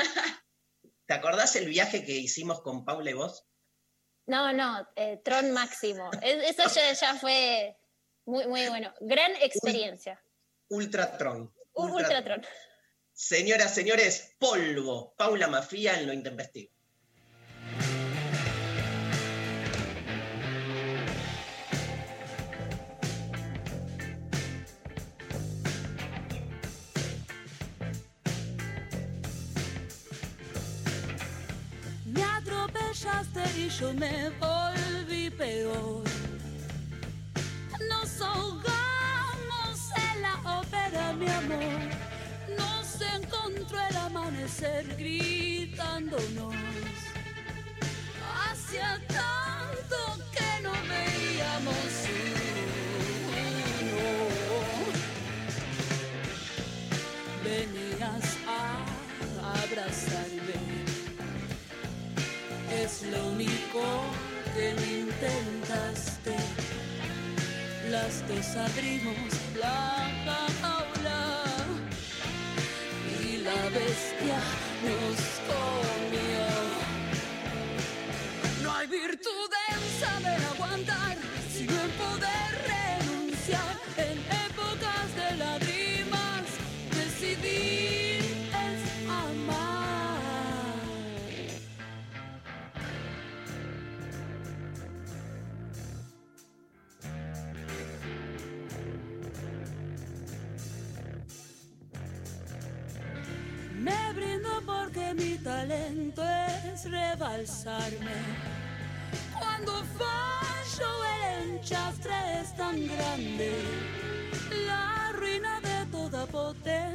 ¿Te acordás el viaje que hicimos con Paula y vos? No, no, eh, Tron máximo. Es- Eso ya, ya fue muy, muy bueno. Gran experiencia. Ultratron. Un Ultratron. Señoras, señores, polvo. Paula Mafia en lo intempestivo. Me atropellaste y yo me volví peor. Nos ahogamos en la ópera, mi amor, nos encontró el amanecer gritándonos. Hacía tanto que no veíamos. Venías a abrazarme. Es lo único que no dos abrimos la jaula y la bestia nos comió. No hay virtud en saber aguantar, talento es rebalsarme. Cuando fallo el enchastre es tan grande, la ruina de toda potencialidad.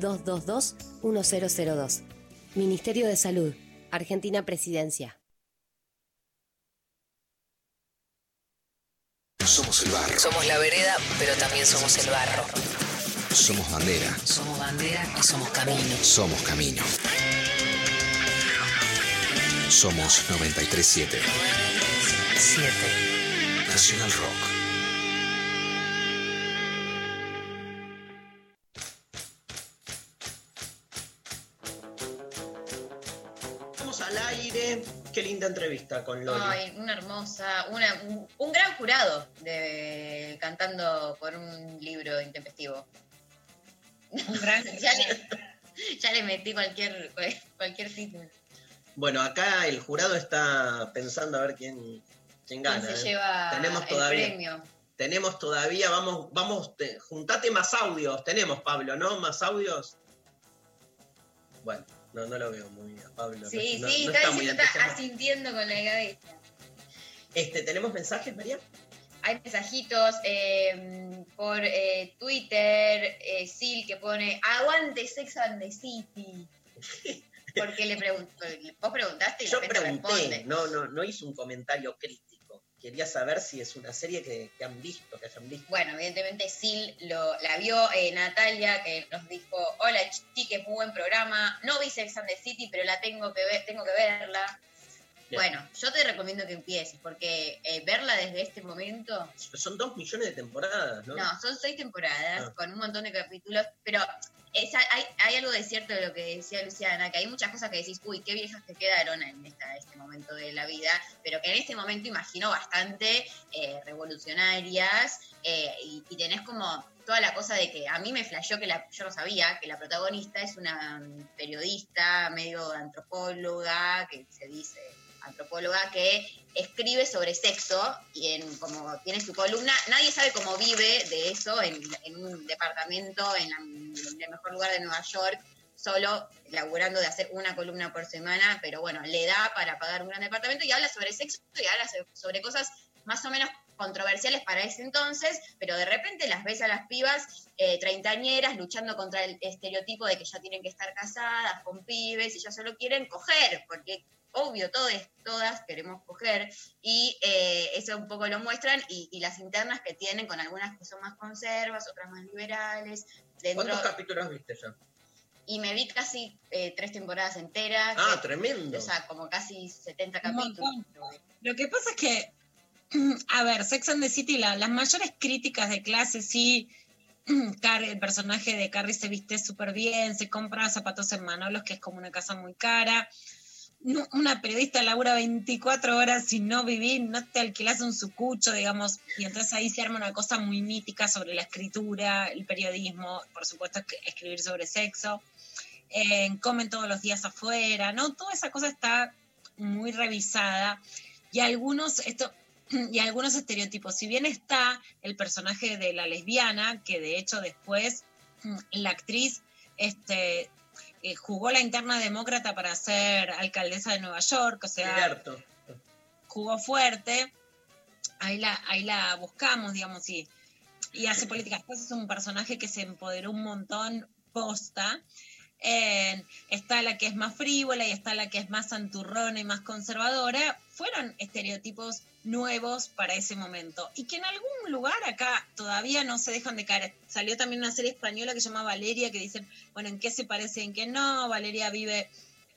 0800-222-1002. Ministerio de Salud, Argentina Presidencia. Somos el barro. Somos la vereda, pero también somos el barro. Somos bandera. Somos bandera y somos camino. Somos camino. Somos 937. 7. Nacional Rock. Linda entrevista con Loli. Ay, una hermosa, una, un, un gran jurado de cantando por un libro intempestivo. [LAUGHS] ya, le, ya le metí cualquier, cualquier título. Bueno, acá el jurado está pensando a ver quién, quién gana. ¿Quién se ¿eh? lleva Tenemos el todavía. premio? Tenemos todavía, vamos, vamos, te- juntate más audios. Tenemos, Pablo, ¿no? Más audios. Bueno, no, no lo veo muy bien, Pablo. Sí, no, sí, no está muy está asintiendo con la cabeza. Este, ¿Tenemos mensajes, María? hay mensajitos eh, por eh, Twitter, eh, Sil que pone aguante Sex and the City. [LAUGHS] Porque le preguntó, vos preguntaste y la Yo gente pregunté, responde. no, no, no hice un comentario crítico. Quería saber si es una serie que, han visto, que hayan visto. Bueno, evidentemente Sil lo, la vio, eh, Natalia, que nos dijo, hola chiques, muy buen programa. No vi Sex and the City, pero la tengo que ver, tengo que verla. Bien. Bueno, yo te recomiendo que empieces, porque eh, verla desde este momento Son dos millones de temporadas, ¿no? No, son seis temporadas Ah. con un montón de capítulos, pero es- hay, hay algo de cierto de lo que decía Luciana, que hay muchas cosas que decís, uy, qué viejas te quedaron en esta- este momento de la vida, pero que en este momento imagino bastante eh, revolucionarias eh, y, y tenés como toda la cosa de que a mí me flasheó que la, yo no sabía que la protagonista es una mm, periodista medio antropóloga, que se dice antropóloga, que escribe sobre sexo y en como tiene su columna, nadie sabe cómo vive de eso en, un departamento en, la- el mejor lugar de Nueva York, solo laburando de hacer una columna por semana, pero bueno, le da para pagar un gran departamento y habla sobre sexo y habla so- sobre cosas más o menos controversiales para ese entonces, pero de repente las ves a las pibas eh, treintañeras luchando contra el estereotipo de que ya tienen que estar casadas, con pibes, y ya solo quieren coger, porque obvio, todos, todas queremos coger, y eh, eso un poco lo muestran, y, y las internas que tienen con algunas que son más conservas, otras más liberales. Dentro, ¿Cuántos capítulos viste ya? y me vi casi eh, tres temporadas enteras. Ah, que- tremendo. O sea, como casi 70 Un capítulos. Lo que pasa es que, [CLEARS THROAT] a ver, Sex and the City, la- las mayores críticas de clase, sí, [CLEARS THROAT] Carrie, el personaje de Carrie se viste súper bien, se compra zapatos en Manolos, que es como una casa muy cara. Una periodista labura 24 horas sin no vivir, no te alquilas un sucucho, digamos, y entonces ahí se arma una cosa muy mítica sobre la escritura, el periodismo, por supuesto escribir sobre sexo, eh, comen todos los días afuera, ¿no? Toda esa cosa está muy revisada y algunos, esto, [CLEARS THROAT] y algunos estereotipos. Si bien está el personaje de la lesbiana, que de hecho después [CLEARS THROAT] la actriz este, eh, jugó la interna demócrata para ser alcaldesa de Nueva York, o sea, Cierto. jugó fuerte, ahí la, ahí la buscamos, digamos, y, y hace política. Después es un personaje que se empoderó un montón posta. Eh, está la que es más frívola y está la que es más santurrona y más conservadora. Fueron estereotipos nuevos para ese momento y que en algún lugar acá todavía no se dejan de caer. Salió también una serie española que se llama Valeria que dicen, bueno, ¿en qué se parece? ¿En qué no? Valeria vive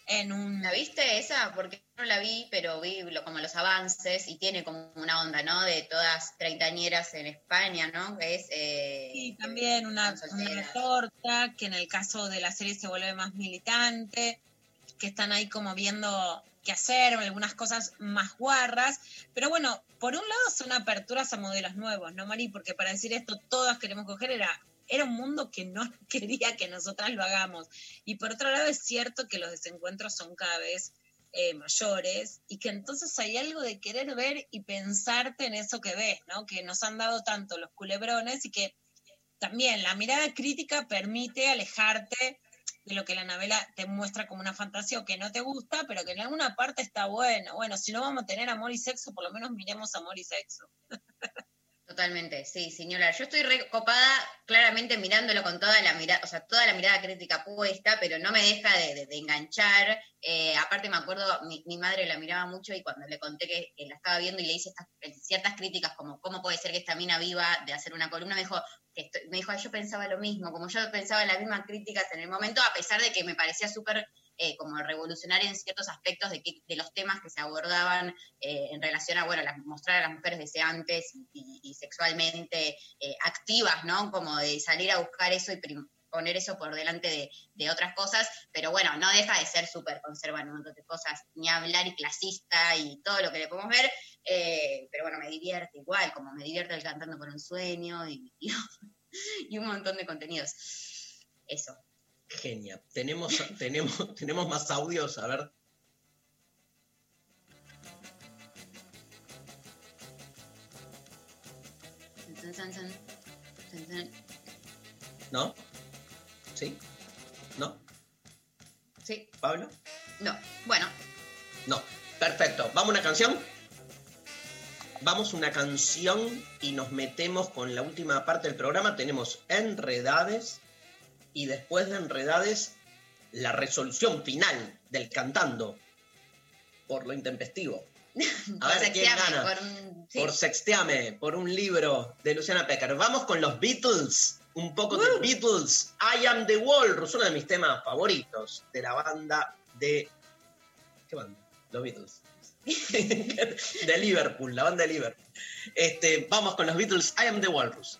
en un... ¿La viste esa? Porque no la vi, pero vi lo- como los avances y tiene como una onda, ¿no? De todas treintañeras en España, ¿no? Que es... eh, Sí, también una, una retorta, que en el caso de la serie se vuelve más militante, que están ahí como viendo qué hacer, algunas cosas más guarras. Pero bueno, por un lado son aperturas a modelos nuevos, ¿no, Mari? Porque para decir esto, todas queremos coger, era, era un mundo que no [LAUGHS] quería que nosotras lo hagamos. Y por otro lado es cierto que los desencuentros son cada vez eh, mayores y que entonces hay algo de querer ver y pensarte en eso que ves, ¿no? Que nos han dado tanto los culebrones y que también la mirada crítica permite alejarte de lo que la novela te muestra como una fantasía o que no te gusta, pero que en alguna parte está bueno. Bueno, si no vamos a tener amor y sexo, por lo menos miremos amor y sexo. [LAUGHS] Totalmente, sí, señora. Yo estoy recopada claramente mirándolo con toda la mirada, o sea, toda la mirada crítica puesta, pero no me deja de, de- de enganchar. Eh, aparte me acuerdo, mi, madre la miraba mucho y cuando le conté que, la estaba viendo y le hice estas, ciertas críticas como cómo puede ser que esta mina viva de hacer una columna, me dijo, que estoy- me dijo, "Ay, yo pensaba lo mismo, como yo pensaba las mismas críticas en el momento, a pesar de que me parecía súper eh, como revolucionaria en ciertos aspectos de, que- de los temas que se abordaban eh, en relación a, bueno, las- mostrar a las mujeres deseantes y, y- sexualmente eh, activas, ¿no? Como de salir a buscar eso y poner eso por delante de, de otras cosas, pero bueno, no deja de ser súper conserva en un montón de cosas, ni hablar y clasista y todo lo que le podemos ver, pero bueno, me divierte igual, como me divierte el cantando por un sueño y- [LAUGHS] y un montón de contenidos. Eso. Genia. Tenemos, [LAUGHS] tenemos, tenemos más audios, a ver. ¿No? ¿Sí? ¿No? ¿Sí? ¿Pablo? No. Bueno. No. Perfecto. ¿Vamos a una canción? Vamos a una canción y nos metemos con la última parte del programa. Tenemos Enredades y después de Enredades, la resolución final del cantando por lo intempestivo. [LAUGHS] A por ver quién gana. Por, por, Sexteame, por un libro de Luciana Pecker. Vamos con los Beatles. Un poco uh. de Beatles. I Am the walrus uno de mis temas favoritos de la banda de. ¿Qué banda? Los Beatles. [LAUGHS] de Liverpool, la banda de Liverpool. Este, vamos con los Beatles, I Am the Walrus.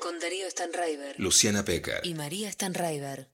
Con Darío Stanraiver. Luciana Pecker. Y María Stanraiver.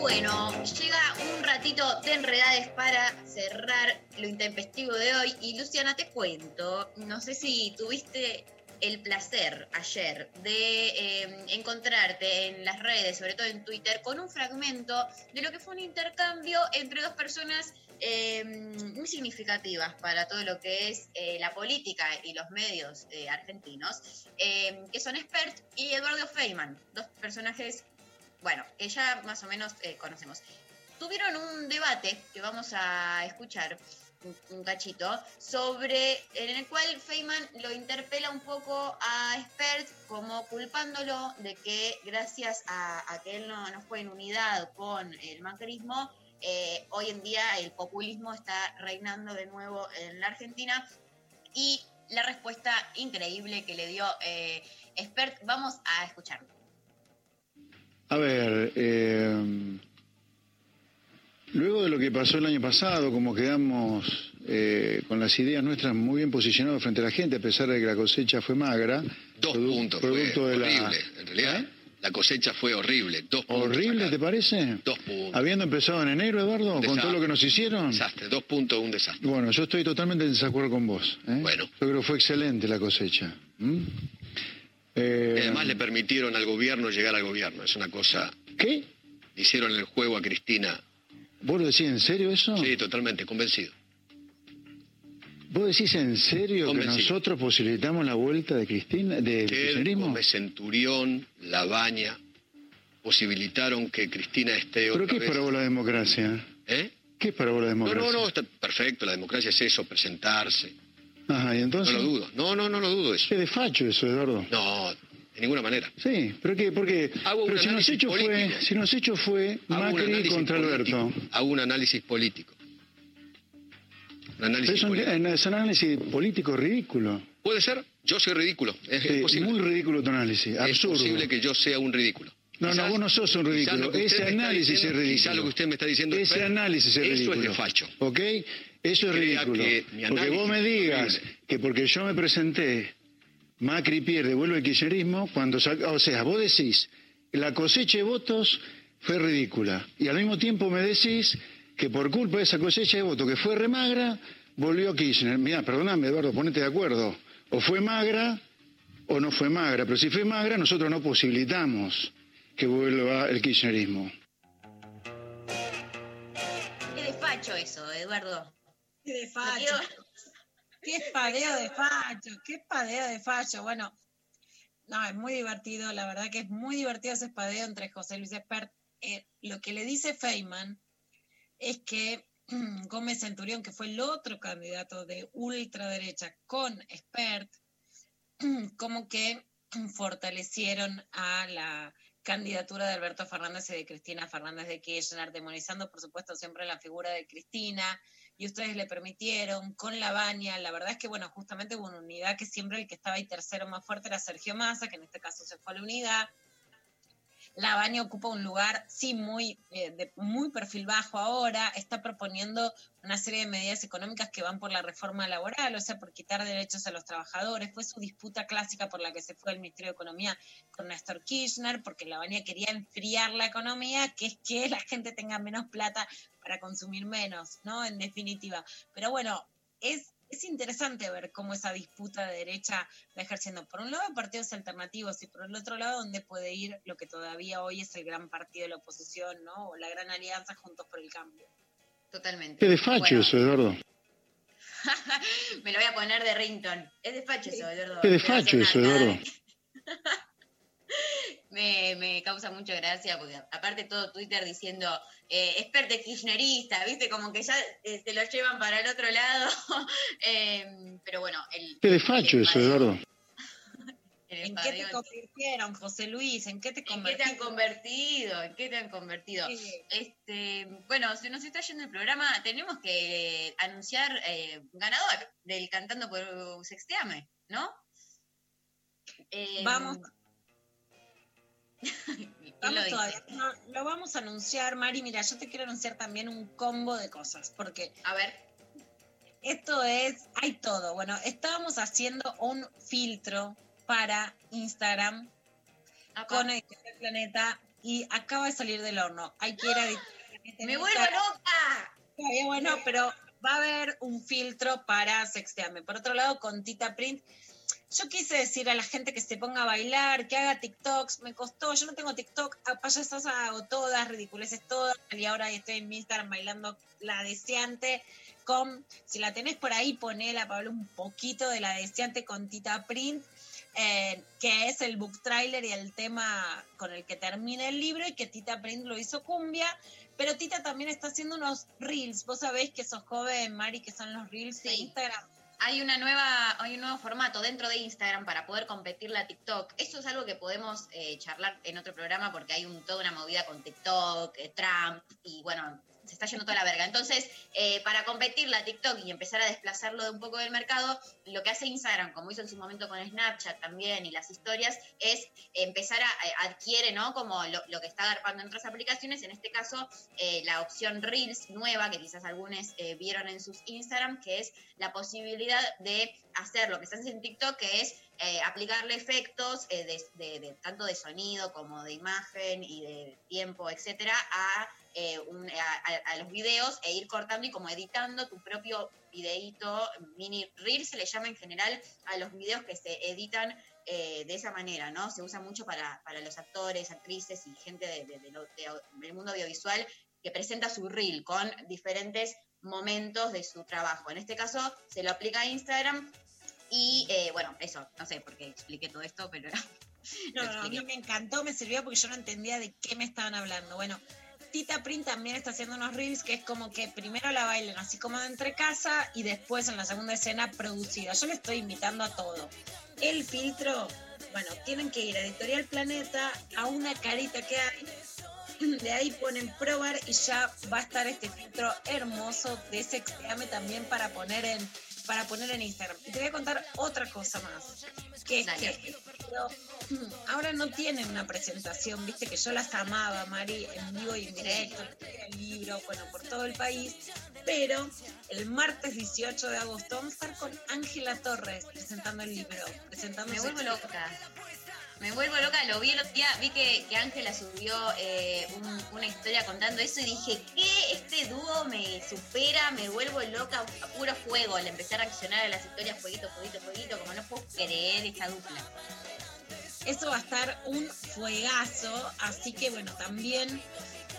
Bueno, llega un ratito de enredades para cerrar lo intempestivo de hoy. Y Luciana, te cuento, no sé si tuviste el placer ayer de eh, encontrarte en las redes, sobre todo en Twitter, con un fragmento de lo que fue un intercambio entre dos personas eh, muy significativas para todo lo que es eh, la política y los medios eh, argentinos, eh, que son Expert y Eduardo Feynman, dos personajes, bueno, que ya más o menos eh, conocemos. Tuvieron un debate que vamos a escuchar un, cachito sobre en el cual Feynman lo interpela un poco a Expert como culpándolo de que gracias a, a que él no, no fue en unidad con el macrismo eh, hoy en día el populismo está reinando de nuevo en la Argentina y la respuesta increíble que le dio eh, Expert, vamos a escucharlo. A ver, eh, luego de lo que pasó el año pasado, como quedamos eh, con las ideas nuestras muy bien posicionados frente a la gente, a pesar de que la cosecha fue magra. Dos puntos, producto fue de la- horrible. En realidad, la cosecha fue horrible. Dos puntos. ¿Horrible, te parece? Dos puntos. Habiendo empezado en enero, Eduardo, con todo lo que nos hicieron. Desastre, dos puntos, un desastre. Bueno, yo estoy totalmente en desacuerdo con vos. ¿eh? Bueno. Yo creo que fue excelente la cosecha. ¿m? Eh, Y además le permitieron al gobierno llegar al gobierno. Es una cosa. ¿Qué? Le hicieron el juego a Cristina. ¿Vos lo decís en serio eso? Sí, totalmente, convencido. ¿Vos decís en serio que nosotros posibilitamos la vuelta de Cristina, de kirchnerismo? Gómez Centurión, Labaña, posibilitaron que Cristina esté ¿Pero otra qué es para vos la democracia? ¿Eh? ¿Qué es para vos la No, democracia? no, no, está perfecto. La democracia es eso, presentarse. Ajá, y entonces. No lo dudo. No, no, no lo dudo eso. Es de facho eso, Eduardo. No, de ninguna manera. Sí, pero qué, porque pero si análisis hechos fue, si los hechos fue Hago Macri contra político. Alberto. Hago un análisis político. Un análisis Pero es un, es análisis político ridículo. ¿Puede ser? Yo soy ridículo. Es, es posible. muy ridículo tu análisis, Es absurdo. posible que yo sea un ridículo. No, no, vos no sos un ridículo. Ese análisis diciendo- es ridículo. Quizás lo que usted me está diciendo Ese análisis es Eso ridículo. es de facho. ¿Ok? Eso es Crea ridículo. Porque vos me es digas que porque yo me presenté, Macri pierde, vuelve el kirchnerismo, cuando saca, o sea, vos decís, la cosecha de votos fue ridícula. Y al mismo tiempo me decís que por culpa de esa cosecha de votos que fue remagra, volvió Kirchner. Mirá, perdóname, Eduardo, ponete de acuerdo. O fue magra o no fue magra. Pero si fue magra, nosotros no posibilitamos que vuelva el kirchnerismo. Qué despacho eso, Eduardo. Qué de Me facho. quedo- Qué espadeo de facho, qué espadeo de facho. Bueno, no, es muy divertido, la verdad que es muy divertido ese espadeo entre José Luis Espert. Eh, lo que le dice Feynman es que [CLEARS THROAT] Gómez Centurión, que fue el otro candidato de ultraderecha con Espert, [CLEARS THROAT] como que [CLEARS THROAT] fortalecieron a la candidatura de Alberto Fernández y de Cristina Fernández de Kirchner, demonizando por supuesto siempre la figura de Cristina, y ustedes le permitieron con la baña, la verdad es que bueno, justamente hubo una unidad que siempre el que estaba ahí tercero más fuerte era Sergio Massa, que en este caso se fue a la unidad, la Baña ocupa un lugar, sí, muy, eh, de muy perfil bajo ahora, está proponiendo una serie de medidas económicas que van por la reforma laboral, o sea, por quitar derechos a los trabajadores. Fue su disputa clásica por la que se fue el Ministerio de Economía con Néstor Kirchner, porque la Baña quería enfriar la economía, que es que la gente tenga menos plata para consumir menos, ¿no? En definitiva. Pero bueno, es es interesante ver cómo esa disputa de derecha va ejerciendo, por un lado, partidos alternativos y por el otro lado, dónde puede ir lo que todavía hoy es el gran partido de la oposición, ¿no? O la gran alianza Juntos por el Cambio. Totalmente. Qué de facho Bueno, eso, Eduardo. [LAUGHS] Me lo voy a poner de rington. Es despacho eso, Eduardo. Qué de No te va a facho eso. Eduardo. Me, me causa mucha gracia porque aparte todo Twitter diciendo eh, experto kirchnerista, viste, como que ya eh, se lo llevan para el otro lado. [LAUGHS] Eh, pero bueno, el, Qué de facho eso, Eduardo. [LAUGHS] ¿En qué te convirtieron, José Luis? ¿En qué te ¿En qué te han convertido? ¿En qué te han convertido? Este, bueno, se nos está yendo el programa. Tenemos que anunciar eh, ganador del Cantando por Sexteame, ¿no? Eh, Vamos. ¿Quién lo Vamos dice? todavía. No, lo vamos a anunciar, Mari. Mira, yo te quiero anunciar también un combo de cosas, porque. A ver. Esto es, hay todo. Bueno, estábamos haciendo un filtro para Instagram con Editorial Planeta y acaba de salir del horno. Hay que ir a en ¡Me vuelvo loca! Está bien, bueno, pero va a haber un filtro para sextearme. Por otro lado, con Tita Print, yo quise decir a la gente que se ponga a bailar, que haga TikToks, me costó, yo no tengo TikTok, a payasas hago todas, ridiculeces todas, y ahora estoy en mi Instagram bailando la deseante con, si la tenés por ahí, ponela para hablar un poquito de la deseante con Tita Print, eh, que es el book trailer y el tema con el que termina el libro y que Tita Print lo hizo cumbia, pero Tita también está haciendo unos reels, vos sabés que sos joven, Mari, que son los reels de Instagram. Hay una nueva, hay un nuevo formato dentro de Instagram para poder competir la TikTok. Eso es algo que podemos eh, charlar en otro programa porque hay un, toda una movida con TikTok, eh, Trump y bueno, se está yendo toda la verga. Entonces, eh, para competir la TikTok y empezar a desplazarlo de un poco del mercado, lo que hace Instagram, como hizo en su momento con Snapchat también y las historias, es empezar a, a- adquiere, ¿no? Como lo, que está agarpando en otras aplicaciones, en este caso eh, la opción Reels nueva, que quizás algunos eh, vieron en sus Instagram, que es la posibilidad de hacer lo que se hace en TikTok, que es eh, aplicarle efectos eh, de- tanto de sonido como de imagen y de tiempo, etcétera, a, eh, un- a, a- los videos e ir cortando y como editando tu propio videíto, mini reel se le llama en general a los videos que se editan eh, de esa manera, ¿no? Se usa mucho para, para los actores, actrices y gente de- de- del mundo audiovisual que presenta su reel con diferentes momentos de su trabajo. En este caso se lo aplica a Instagram y eh, bueno, eso, no sé por qué expliqué todo esto, pero No, no, a mí me encantó, me sirvió porque yo no entendía de qué me estaban hablando. Bueno, Tita Print también está haciendo unos reels que es como que primero la bailen así como de entre casa y después en la segunda escena producida. Yo le estoy invitando a todo. El filtro, bueno, tienen que ir a Editorial Planeta a una carita que hay. [CLEARS THROAT] De ahí ponen probar y ya va a estar este filtro hermoso de Sexteame también para poner en para poner en Instagram. Y te voy a contar otra cosa más, que es que mm, ahora no tienen una presentación, viste que yo las amaba, Mari, en vivo y en directo, el libro, bueno, por todo el país, pero el martes 18 de agosto vamos a estar con Ángela Torres presentando el libro, presentando Me vuelvo loca. Me vuelvo loca, lo vi el otro día, vi que que Ángela subió eh, un- una historia contando eso y dije, ¿qué? Este dúo me supera, me vuelvo loca a puro fuego. Al empezar a accionar a las historias, fueguito, fueguito, fueguito, como no puedo creer esta dupla. Eso va a estar un fuegazo, así que bueno, también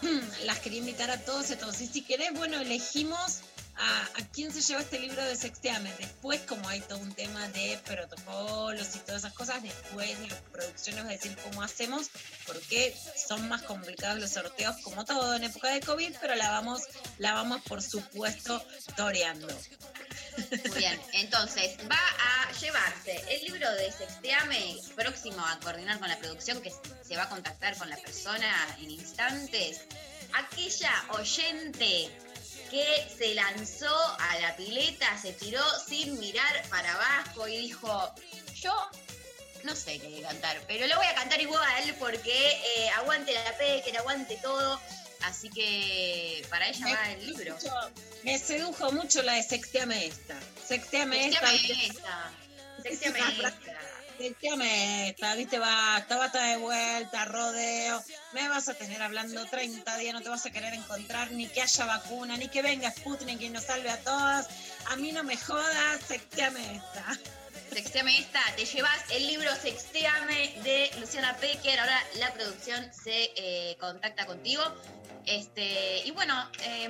[CLEARS THROAT] las quería invitar a todos y a todos. Y si querés, bueno, elegimos a, quién se lleva este libro de Sexteame. Después, como hay todo un tema de protocolos y todas esas cosas, después de la producción les voy a decir cómo hacemos, porque son más complicados los sorteos, como todo en época de COVID, pero la vamos, la vamos por supuesto toreando. Muy bien, entonces va a llevarse el libro de Sexteame próximo a coordinar con la producción que se va a contactar con la persona en instantes. Aquella oyente que se lanzó a la pileta, se tiró sin mirar para abajo y dijo, yo no sé qué cantar, pero lo voy a cantar igual porque eh, aguante la P, que aguante todo. Así que para ella va el libro. Me sedujo mucho la de Sexteame esta. Sexteame esta. Sexteame ¿viste? esta. [LAUGHS] Sexteame esta. Sexteame esta, viste, basta, basta de vuelta, rodeo. Me vas a tener hablando 30 días, no te vas a querer encontrar, ni que haya vacuna, ni que venga Sputnik y nos salve a todas. A mí no me jodas, sexteame esta. Sexteame esta, te llevas el libro Sexteame de Luciana Pecker. Ahora la producción se eh, contacta contigo. Este, y bueno, eh,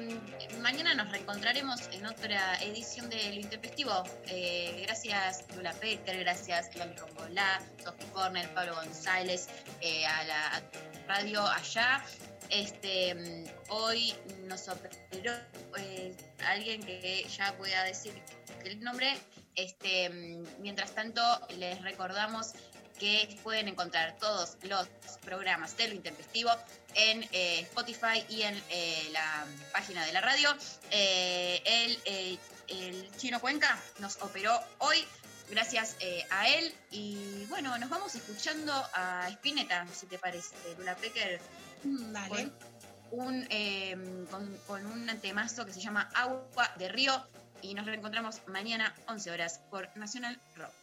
mañana nos reencontraremos en otra edición de Lo Intempestivo. Eh, gracias Lula Pecker, gracias Lali Rombolá, Sophie Corner, Pablo González, eh, a la radio allá. Este, mm, hoy nos operó eh, alguien que ya pueda decir el nombre. Este, mm, mientras tanto, les recordamos que pueden encontrar todos los programas de lo intempestivo en eh, Spotify y en eh, la página de la radio. Eh, el, el chino Cuenca nos operó hoy. Gracias a él. Y bueno, nos vamos escuchando a Spinetta, si te parece, Lula Pecker. Dale. Con un, con, con un temazo que se llama Agua de Río. y nos reencontramos mañana 11 horas por Nacional Rock.